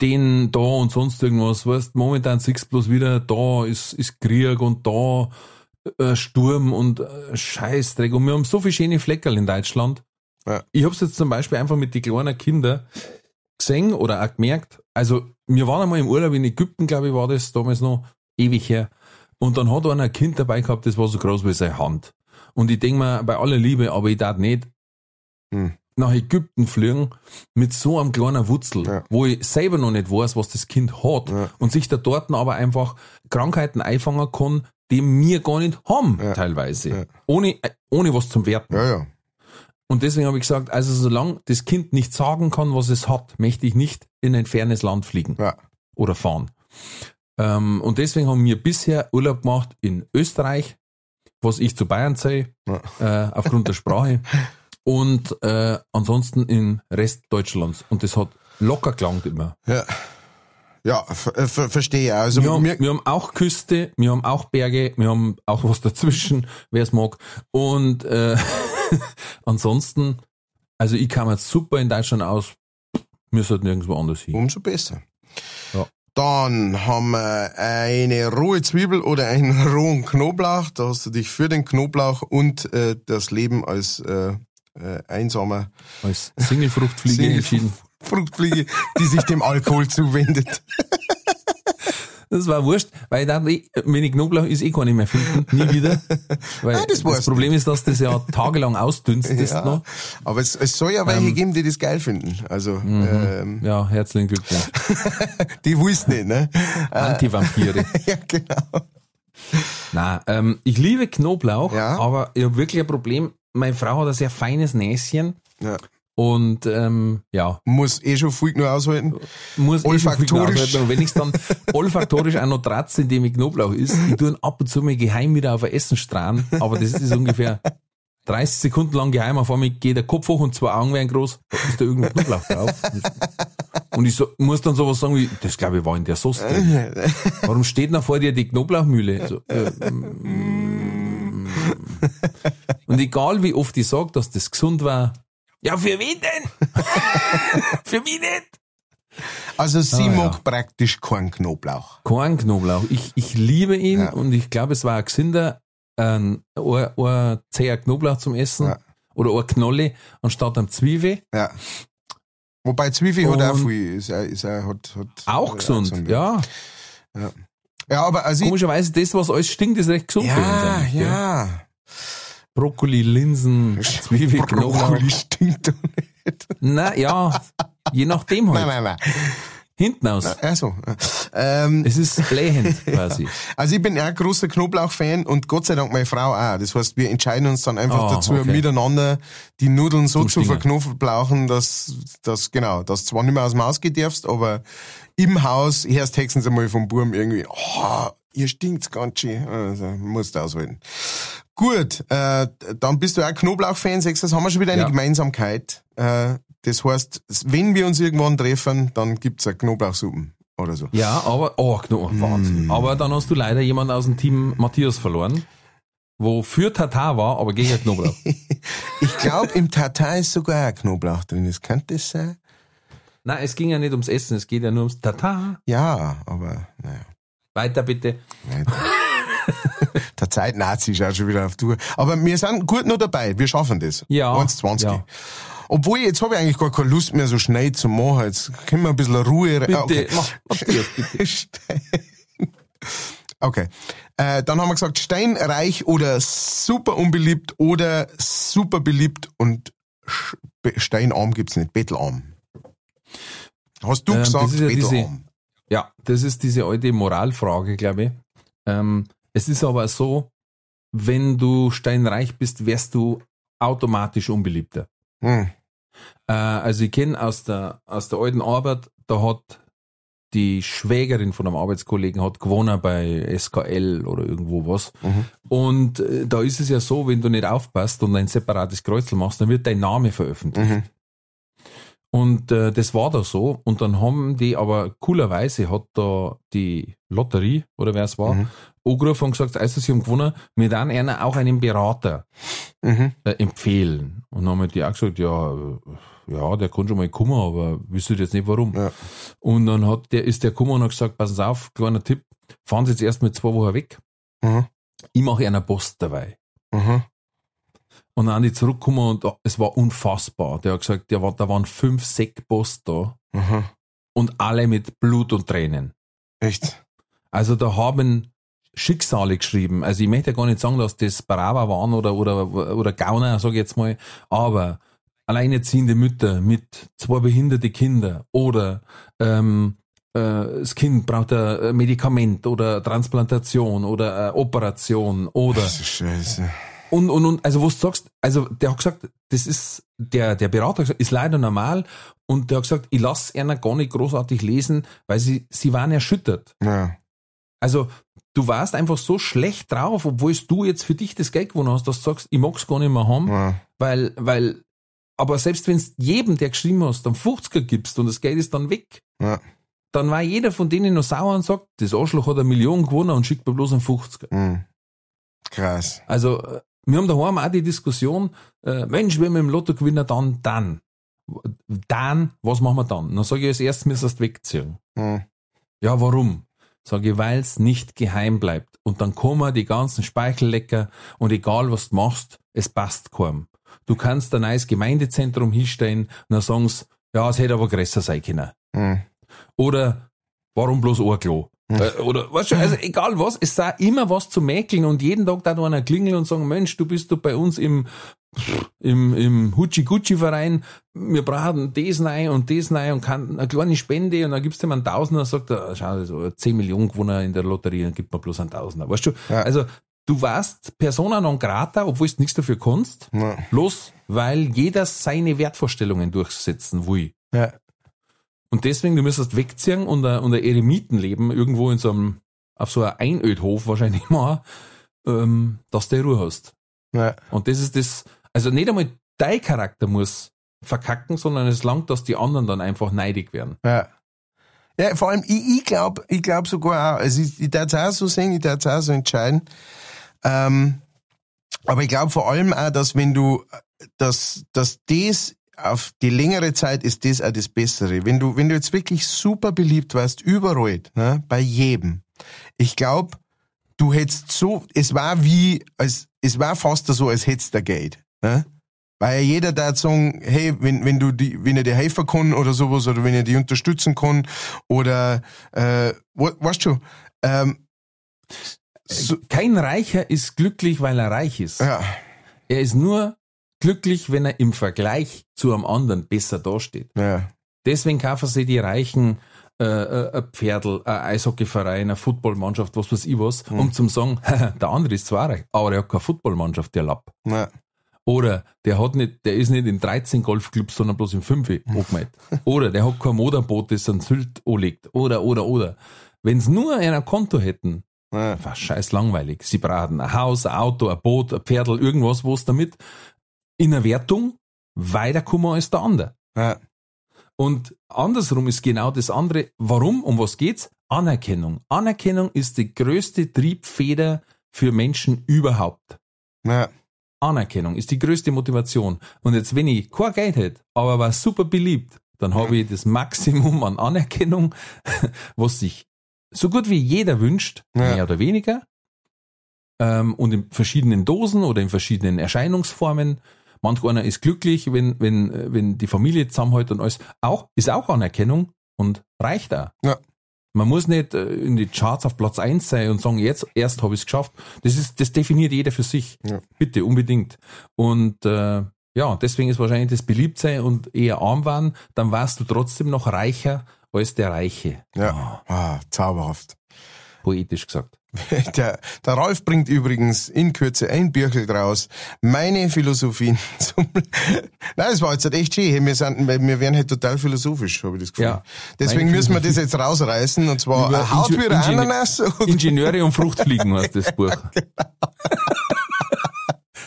den da und sonst irgendwas. Weißt, momentan siehst du bloß wieder, da ist, ist Krieg und da äh, Sturm und äh, Scheißdreck. Und wir haben so viele schöne Fleckerl in Deutschland. Ja. Ich hab's jetzt zum Beispiel einfach mit den kleinen Kindern gesehen oder auch gemerkt. Also, wir waren einmal im Urlaub in Ägypten, glaube ich, war das damals noch ewig her. Und dann hat einer ein Kind dabei gehabt, das war so groß wie seine Hand. Und ich denk mir, bei aller Liebe, aber ich darf nicht Hm. nach Ägypten fliegen mit so einem kleinen Wutzel, Ja. wo ich selber noch nicht weiß, was das Kind hat Ja. und sich da dort aber einfach Krankheiten einfangen kann, die wir gar nicht haben, Ja. teilweise. Ja. Ohne, ohne was zum Werten. ja. Und deswegen habe ich gesagt, also solange das Kind nicht sagen kann, was es hat, möchte ich nicht in ein fernes Land fliegen oder fahren. Ähm, und deswegen haben wir bisher Urlaub gemacht in Österreich, was ich zu Bayern zähle, Ja. äh, aufgrund der Sprache. Und äh, ansonsten im Rest Deutschlands. Und das hat locker gelangt immer. Ja, ja ver verstehe. Also Wir haben, wir haben auch Küste, wir haben auch Berge, wir haben auch was dazwischen, wer es mag. Und äh, ansonsten, also ich kam jetzt super in Deutschland aus, wir sollten nirgendwo anders hin. umso besser. Ja. Dann haben wir eine rohe Zwiebel oder einen rohen Knoblauch. Da hast du dich für den Knoblauch und äh, das Leben als äh, äh, einsamer Als Singlefruchtfliege Single- entschieden. Fruchtfliege, die sich dem Alkohol zuwendet. Das war wurscht, weil dann, wenn ich Knoblauch ist, eh gar nicht mehr finden, nie wieder. Weil Ah, das das, Problem ist, dass das ja tagelang ausdünstet Ja, noch. aber es, es soll ja welche geben, die das geil finden. Also ähm, Ja, herzlichen Glückwunsch. die wussten nicht, ne? Antivampire. ja, genau. Na, ähm, ich liebe Knoblauch, Ja. aber ich habe wirklich ein Problem. Meine Frau hat ein sehr feines Näschen Ja. Und ähm, ja, Muss eh schon viel genug aushalten. muss eh schon viel Olfaktorisch. aushalten. Und wenn ich dann olfaktorisch auch noch tratze, indem ich Knoblauch isst, ich tue ab und zu mal geheim wieder auf ein Essen strahlen, aber das ist ungefähr 30 Sekunden lang geheim, auf einmal geht der Kopf hoch und zwei Augen werden groß, da ist da irgendwo Knoblauch drauf. Und ich so, muss dann sowas sagen wie, das glaube ich war in der Sauce drin. Warum steht noch vor dir die Knoblauchmühle? So, äh, mm. und egal wie oft ich sage, dass das gesund war, ja, für wen denn? für mich nicht. Also sie Ah, ja. mag praktisch keinen Knoblauch. Kein Knoblauch. Ich, ich liebe ihn Ja. und ich glaube, es war ein gesünder, ein, ein, ein zäher Knoblauch zum Essen Ja. oder ein Knolle anstatt einem Zwiebel. Ja. Wobei Zwiebel hat auch viel, ist, auch- ist, auch- hat, hat Auch äh, gesund, ja. Ja, aber also ich, Komischerweise, das, was alles stinkt, ist recht gesund für uns ja, ja. Brokkoli, Linsen, Zwiebel, Knoblauch. Brokkoli stinkt doch nicht. Na ja, je nachdem Nein, halt. nein, nein. hinten aus. Also, ähm, Es ist blähend quasi. also ich bin ein großer Knoblauch-Fan und Gott sei Dank meine Frau auch. Das heißt, wir entscheiden uns dann einfach Ah, dazu, okay. miteinander die Nudeln so Zum zu verknoblauchen, dass, dass, genau, dass zwar nicht mehr aus dem Haus darfst, aber im Haus hörst höchstens einmal vom Burm irgendwie, oh, ihr stinkt's ganz schön. Also, musst du aushalten. Gut, äh, dann bist du auch Knoblauch-Fan, sagst das haben wir schon wieder eine Ja. Gemeinsamkeit. Äh, das heißt, wenn wir uns irgendwann treffen, dann gibt's eine Knoblauchsuppen oder so. Ja, aber, oh, Kno Wahnsinn. Aber dann hast du leider jemanden aus dem Team Matthias verloren, wo für Tatar war, aber gegen Knoblauch. Ich glaube, im Tatar ist sogar ein Knoblauch drin. Das könnte das sein? Nein, es ging ja nicht ums Essen, es geht ja nur ums Tatar. Ja, aber naja. Weiter bitte. Der Zeit-Nazi ist auch schon wieder auf Tour. Aber wir sind gut noch dabei. Wir schaffen das. Ja, 1,20. ja. Obwohl, jetzt habe ich eigentlich gar keine Lust mehr, so schnell zu machen. Jetzt können wir ein bisschen Ruhe rein. Bitte, Ah, okay. mach, bitte. Stein. Okay. Äh, dann haben wir gesagt, steinreich oder super unbeliebt oder super beliebt und steinarm gibt's nicht, bettelarm. Hast du Ähm, gesagt, bettelarm? Ja, das ist diese alte Moralfrage, glaube ich. Ähm, es ist aber so, wenn du steinreich bist, wärst du automatisch unbeliebter. Hm. Äh, also ich kenne aus der, aus der alten Arbeit, da hat die Schwägerin von einem Arbeitskollegen hat gewonnen bei SKL oder irgendwo was. Mhm. Und äh, da ist es ja so, wenn du nicht aufpasst und ein separates Kreuzel machst, dann wird dein Name veröffentlicht. Mhm. Und äh, das war da so. Und dann haben die, aber coolerweise hat da die Lotterie, oder wer es war, Mhm. angerufen und gesagt, also sie haben gewonnen, wir dann einer auch einen Berater Mhm. äh, empfehlen. Und dann haben die auch gesagt, ja, äh, ja, der kann schon mal kommen, aber wüsste jetzt nicht warum. Ja. Und dann hat der, ist der gekommen und hat gesagt, passen Sie auf, kleiner Tipp, fahren Sie jetzt erst mit zwei Wochen weg. Mhm. Ich mache einer Post dabei. Mhm. Und dann die zurückgekommen und oh, es war unfassbar. Der hat gesagt, der war, da waren fünf Säckpost da Mhm. und alle mit Blut und Tränen. Echt? Also da haben Schicksale geschrieben. Also ich möchte ja gar nicht sagen, dass das Baraba waren oder, oder, oder Gauner, sage ich jetzt mal, aber alleinerziehende Mütter mit zwei behinderte Kinder oder ähm, äh, das Kind braucht ein Medikament oder Transplantation oder eine Operation oder scheiße. Und, und, und, also, was du sagst, also, der hat gesagt, das ist, der, der Berater gesagt, ist leider normal. Und der hat gesagt, ich lasse einer gar nicht großartig lesen, weil sie, sie waren erschüttert. Ja. Also, du warst einfach so schlecht drauf, obwohl du jetzt für dich das Geld gewonnen hast, dass du sagst, ich mag's gar nicht mehr haben, Ja. weil, weil, aber selbst wenn es jedem, der geschrieben hast, dann 50er gibst und das Geld ist dann weg, Ja. dann war jeder von denen noch sauer und sagt, das Arschloch hat eine Million gewonnen und schickt mir bloß einen 50er. Mhm. Krass. Also, wir haben daheim auch die Diskussion, äh, Mensch, wenn wir im Lotto gewinnen, dann, dann. Dann, was machen wir dann? Dann sage ich, als erstes müsstest du wegziehen. Mhm. Ja, warum? Sage ich, weil es nicht geheim bleibt. Und dann kommen die ganzen Speichellecker und egal was du machst, es passt kaum. Du kannst ein neues Gemeindezentrum hinstellen und dann sagen sie, ja, es hätte aber größer sein können. Mhm. Oder warum bloß ein Klo? Oder weißt du, also egal was, es sei immer was zu mäkeln und jeden Tag da einer klingeln und sagen, Mensch, du bist doch bei uns im im, im Hutschi-Gucci-Verein, wir brauchen das rein und das rein und kann eine kleine Spende und dann gibst du ihm einen Tausender und sagt, er, schau, so 10 Millionen Gewinner in der Lotterie, dann gibt man bloß einen Tausender. Weißt du? Ja. Also du warst Persona non grata, obwohl du nichts dafür kannst, Ja. bloß weil jeder seine Wertvorstellungen durchsetzen will. Ja. Und deswegen, du müsstest wegziehen und ein, und ein Eremitenleben irgendwo in so einem, auf so einem Einödhof wahrscheinlich mal, ähm, dass du Ruhe hast. Ja. Und das ist das, also nicht einmal dein Charakter muss verkacken, sondern es langt, dass die anderen dann einfach neidig werden. Ja. Ja, vor allem, ich, ich glaube ich glaub sogar auch, also ich, ich darf es auch so sehen, ich darf es auch so entscheiden. Ähm, aber ich glaube vor allem auch, dass wenn du, dass, dass das auf die längere Zeit ist das auch das Bessere. Wenn du, wenn du jetzt wirklich super beliebt warst, überall, ne, bei jedem. Ich glaube, du hättest so, es war wie, als, es war fast so, als hättest du Geld, ne? Weil jeder da sagen, hey, wenn, wenn du die, wenn er dir helfen kann oder sowas, oder wenn er die unterstützen kann, oder äh, we- weißt du, ähm, so, Kein Reicher ist glücklich, weil er reich ist. ja, Er ist nur glücklich, wenn er im Vergleich zu einem anderen besser dasteht. ja, Deswegen kaufen sie die Reichen äh, äh, ein Pferdl, ein Eishockeyverein, eine Footballmannschaft, was weiß ich was, Hm. um zum sagen, der andere ist zwar reich, aber er hat keine Footballmannschaft, der Lapp. Ja. Oder der hat nicht, der ist nicht in 13 Golfclubs, sondern bloß in 5 angemeldet. Oder der hat kein Motorboot, das an Sylt anlegt. Oder, oder, oder. Wenn sie nur ein Konto hätten, Ja. war scheiß langweilig. Sie brauchen ein Haus, ein Auto, ein Boot, ein Pferdl, irgendwas, wo es damit in der Wertung weiterkommen als der andere. Ja. Und andersrum ist genau das andere. Warum? Um was geht's? Anerkennung. Anerkennung ist die größte Triebfeder für Menschen überhaupt. Ja. Anerkennung ist die größte Motivation. Und jetzt, wenn ich kein Geld hätte, aber war super beliebt, dann habe ich das Maximum an Anerkennung, was sich so gut wie jeder wünscht, Ja. mehr oder weniger, ähm, und in verschiedenen Dosen oder in verschiedenen Erscheinungsformen. Manch einer ist glücklich, wenn, wenn, äh, wenn die Familie zusammenhält und alles. Auch, ist auch Anerkennung und reicht auch. Ja. Man muss nicht äh, in die Charts auf Platz eins sein und sagen, jetzt erst habe ich es geschafft. Das ist, das definiert jeder für sich. Ja. Bitte, unbedingt. Und äh, ja, deswegen ist wahrscheinlich das Beliebtsein und eher arm waren, dann warst du trotzdem noch reicher als der Reiche. Ja. Ah, zauberhaft. Poetisch gesagt. Der, der Ralf bringt übrigens in Kürze ein Birkel draus. Meine Philosophien zum, nein, es war jetzt halt echt schön. Wir sind, wir werden halt total philosophisch, habe ich das Gefühl. Ja. Deswegen müssen wir das jetzt rausreißen, und zwar Über Haut wie ein Ingenie- Ananas. oder- Ingenieure und Fruchtfliegen heißt das Buch.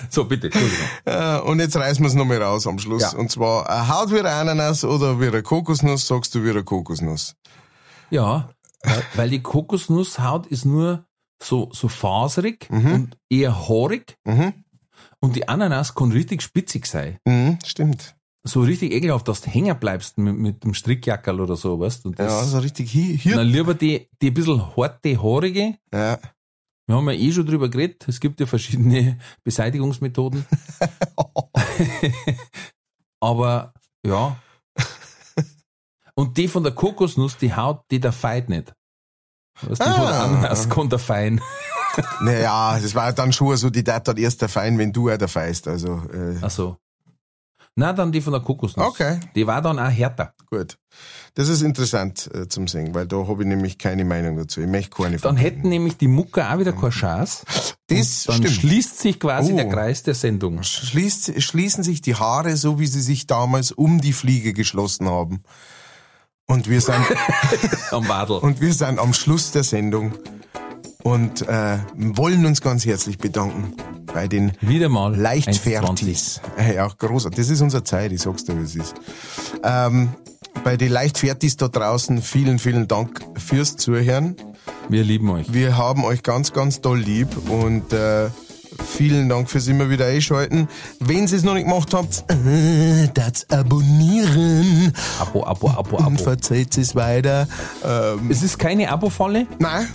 so, bitte. Äh, Und jetzt reißen wir es nochmal raus am Schluss. Ja. Und zwar eine Haut wie ein Ananas oder wie eine Kokosnuss, sagst du wie eine Kokosnuss. Ja, weil die Kokosnusshaut ist nur so, so faserig und eher haarig Mhm. und die Ananas kann richtig spitzig sein. Mhm, stimmt. So richtig ekelhaft, dass du hängen bleibst mit, mit dem Strickjackerl oder so, weißt du? Und Ja, das, so richtig hier. hier. dann lieber die, die ein bisschen harte, haarige. Ja. Wir haben ja eh schon drüber geredet. Es gibt ja verschiedene Beseitigungsmethoden. Aber, ja. Und die von der Kokosnuss, die Haut, die der feit nicht. Weißt du, Ah. von der Ananas kann der fein. Naja, das war dann schon so, die Tat hat erst der Fein, wenn du auch der Feist. Also, äh, Ach so. Na, dann die von der Kokosnuss. Okay. Die war dann auch härter. gut. Das ist interessant äh, zum Singen, weil da habe ich nämlich keine Meinung dazu. Ich möchte keine Dann hätten nämlich die Mucker auch wieder keine Chance. Das Dann stimmt. schließt sich quasi Oh. der Kreis der Sendung. Schließt, schließen sich die Haare so, wie sie sich damals um die Fliege geschlossen haben. Und wir sind, Am Wadel. und wir sind am Schluss der Sendung und äh, wollen uns ganz herzlich bedanken bei den Wieder mal 1,20. Leichtfertis. Äh, Ja, großartig. Das ist unsere Zeit, ich sag's dir, wie es ist. Ähm, bei den Leichtfertis da draußen vielen, vielen Dank fürs Zuhören. Wir lieben euch. Wir haben euch ganz, ganz doll lieb und äh, vielen Dank fürs immer wieder einschalten. Wenn ihr es noch nicht gemacht habt, äh, das abonnieren Abo, Abo, Abo, und Abo. verzeiht es weiter. Ähm, Es ist keine Abo-Falle, nein,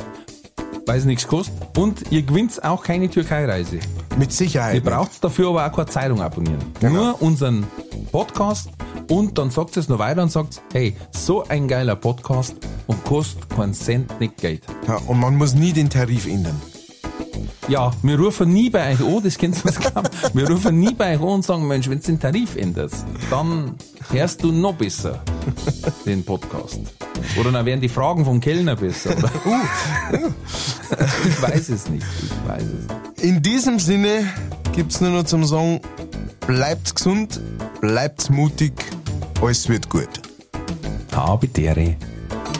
weil es nichts kostet. Und ihr gewinnt auch keine Türkei-Reise. mit Sicherheit. Ihr braucht dafür aber auch keine Zeitung abonnieren. Genau. Nur unseren Podcast und dann sagt es noch weiter und sagt, hey, so ein geiler Podcast und kostet keinen Cent nicht Geld. Ja, und man muss nie den Tarif ändern. Ja, wir rufen nie bei euch an, das kennst du uns glauben. Wir rufen nie bei euch an und sagen, Mensch, wenn du den Tarif änderst, dann hörst du noch besser den Podcast. Oder dann werden die Fragen vom Kellner besser. Oder? ich weiß es nicht. Ich weiß es nicht. In diesem Sinne gibt's nur noch zum Sagen, bleibt gesund, bleibt mutig, alles wird gut. Habitere. Diese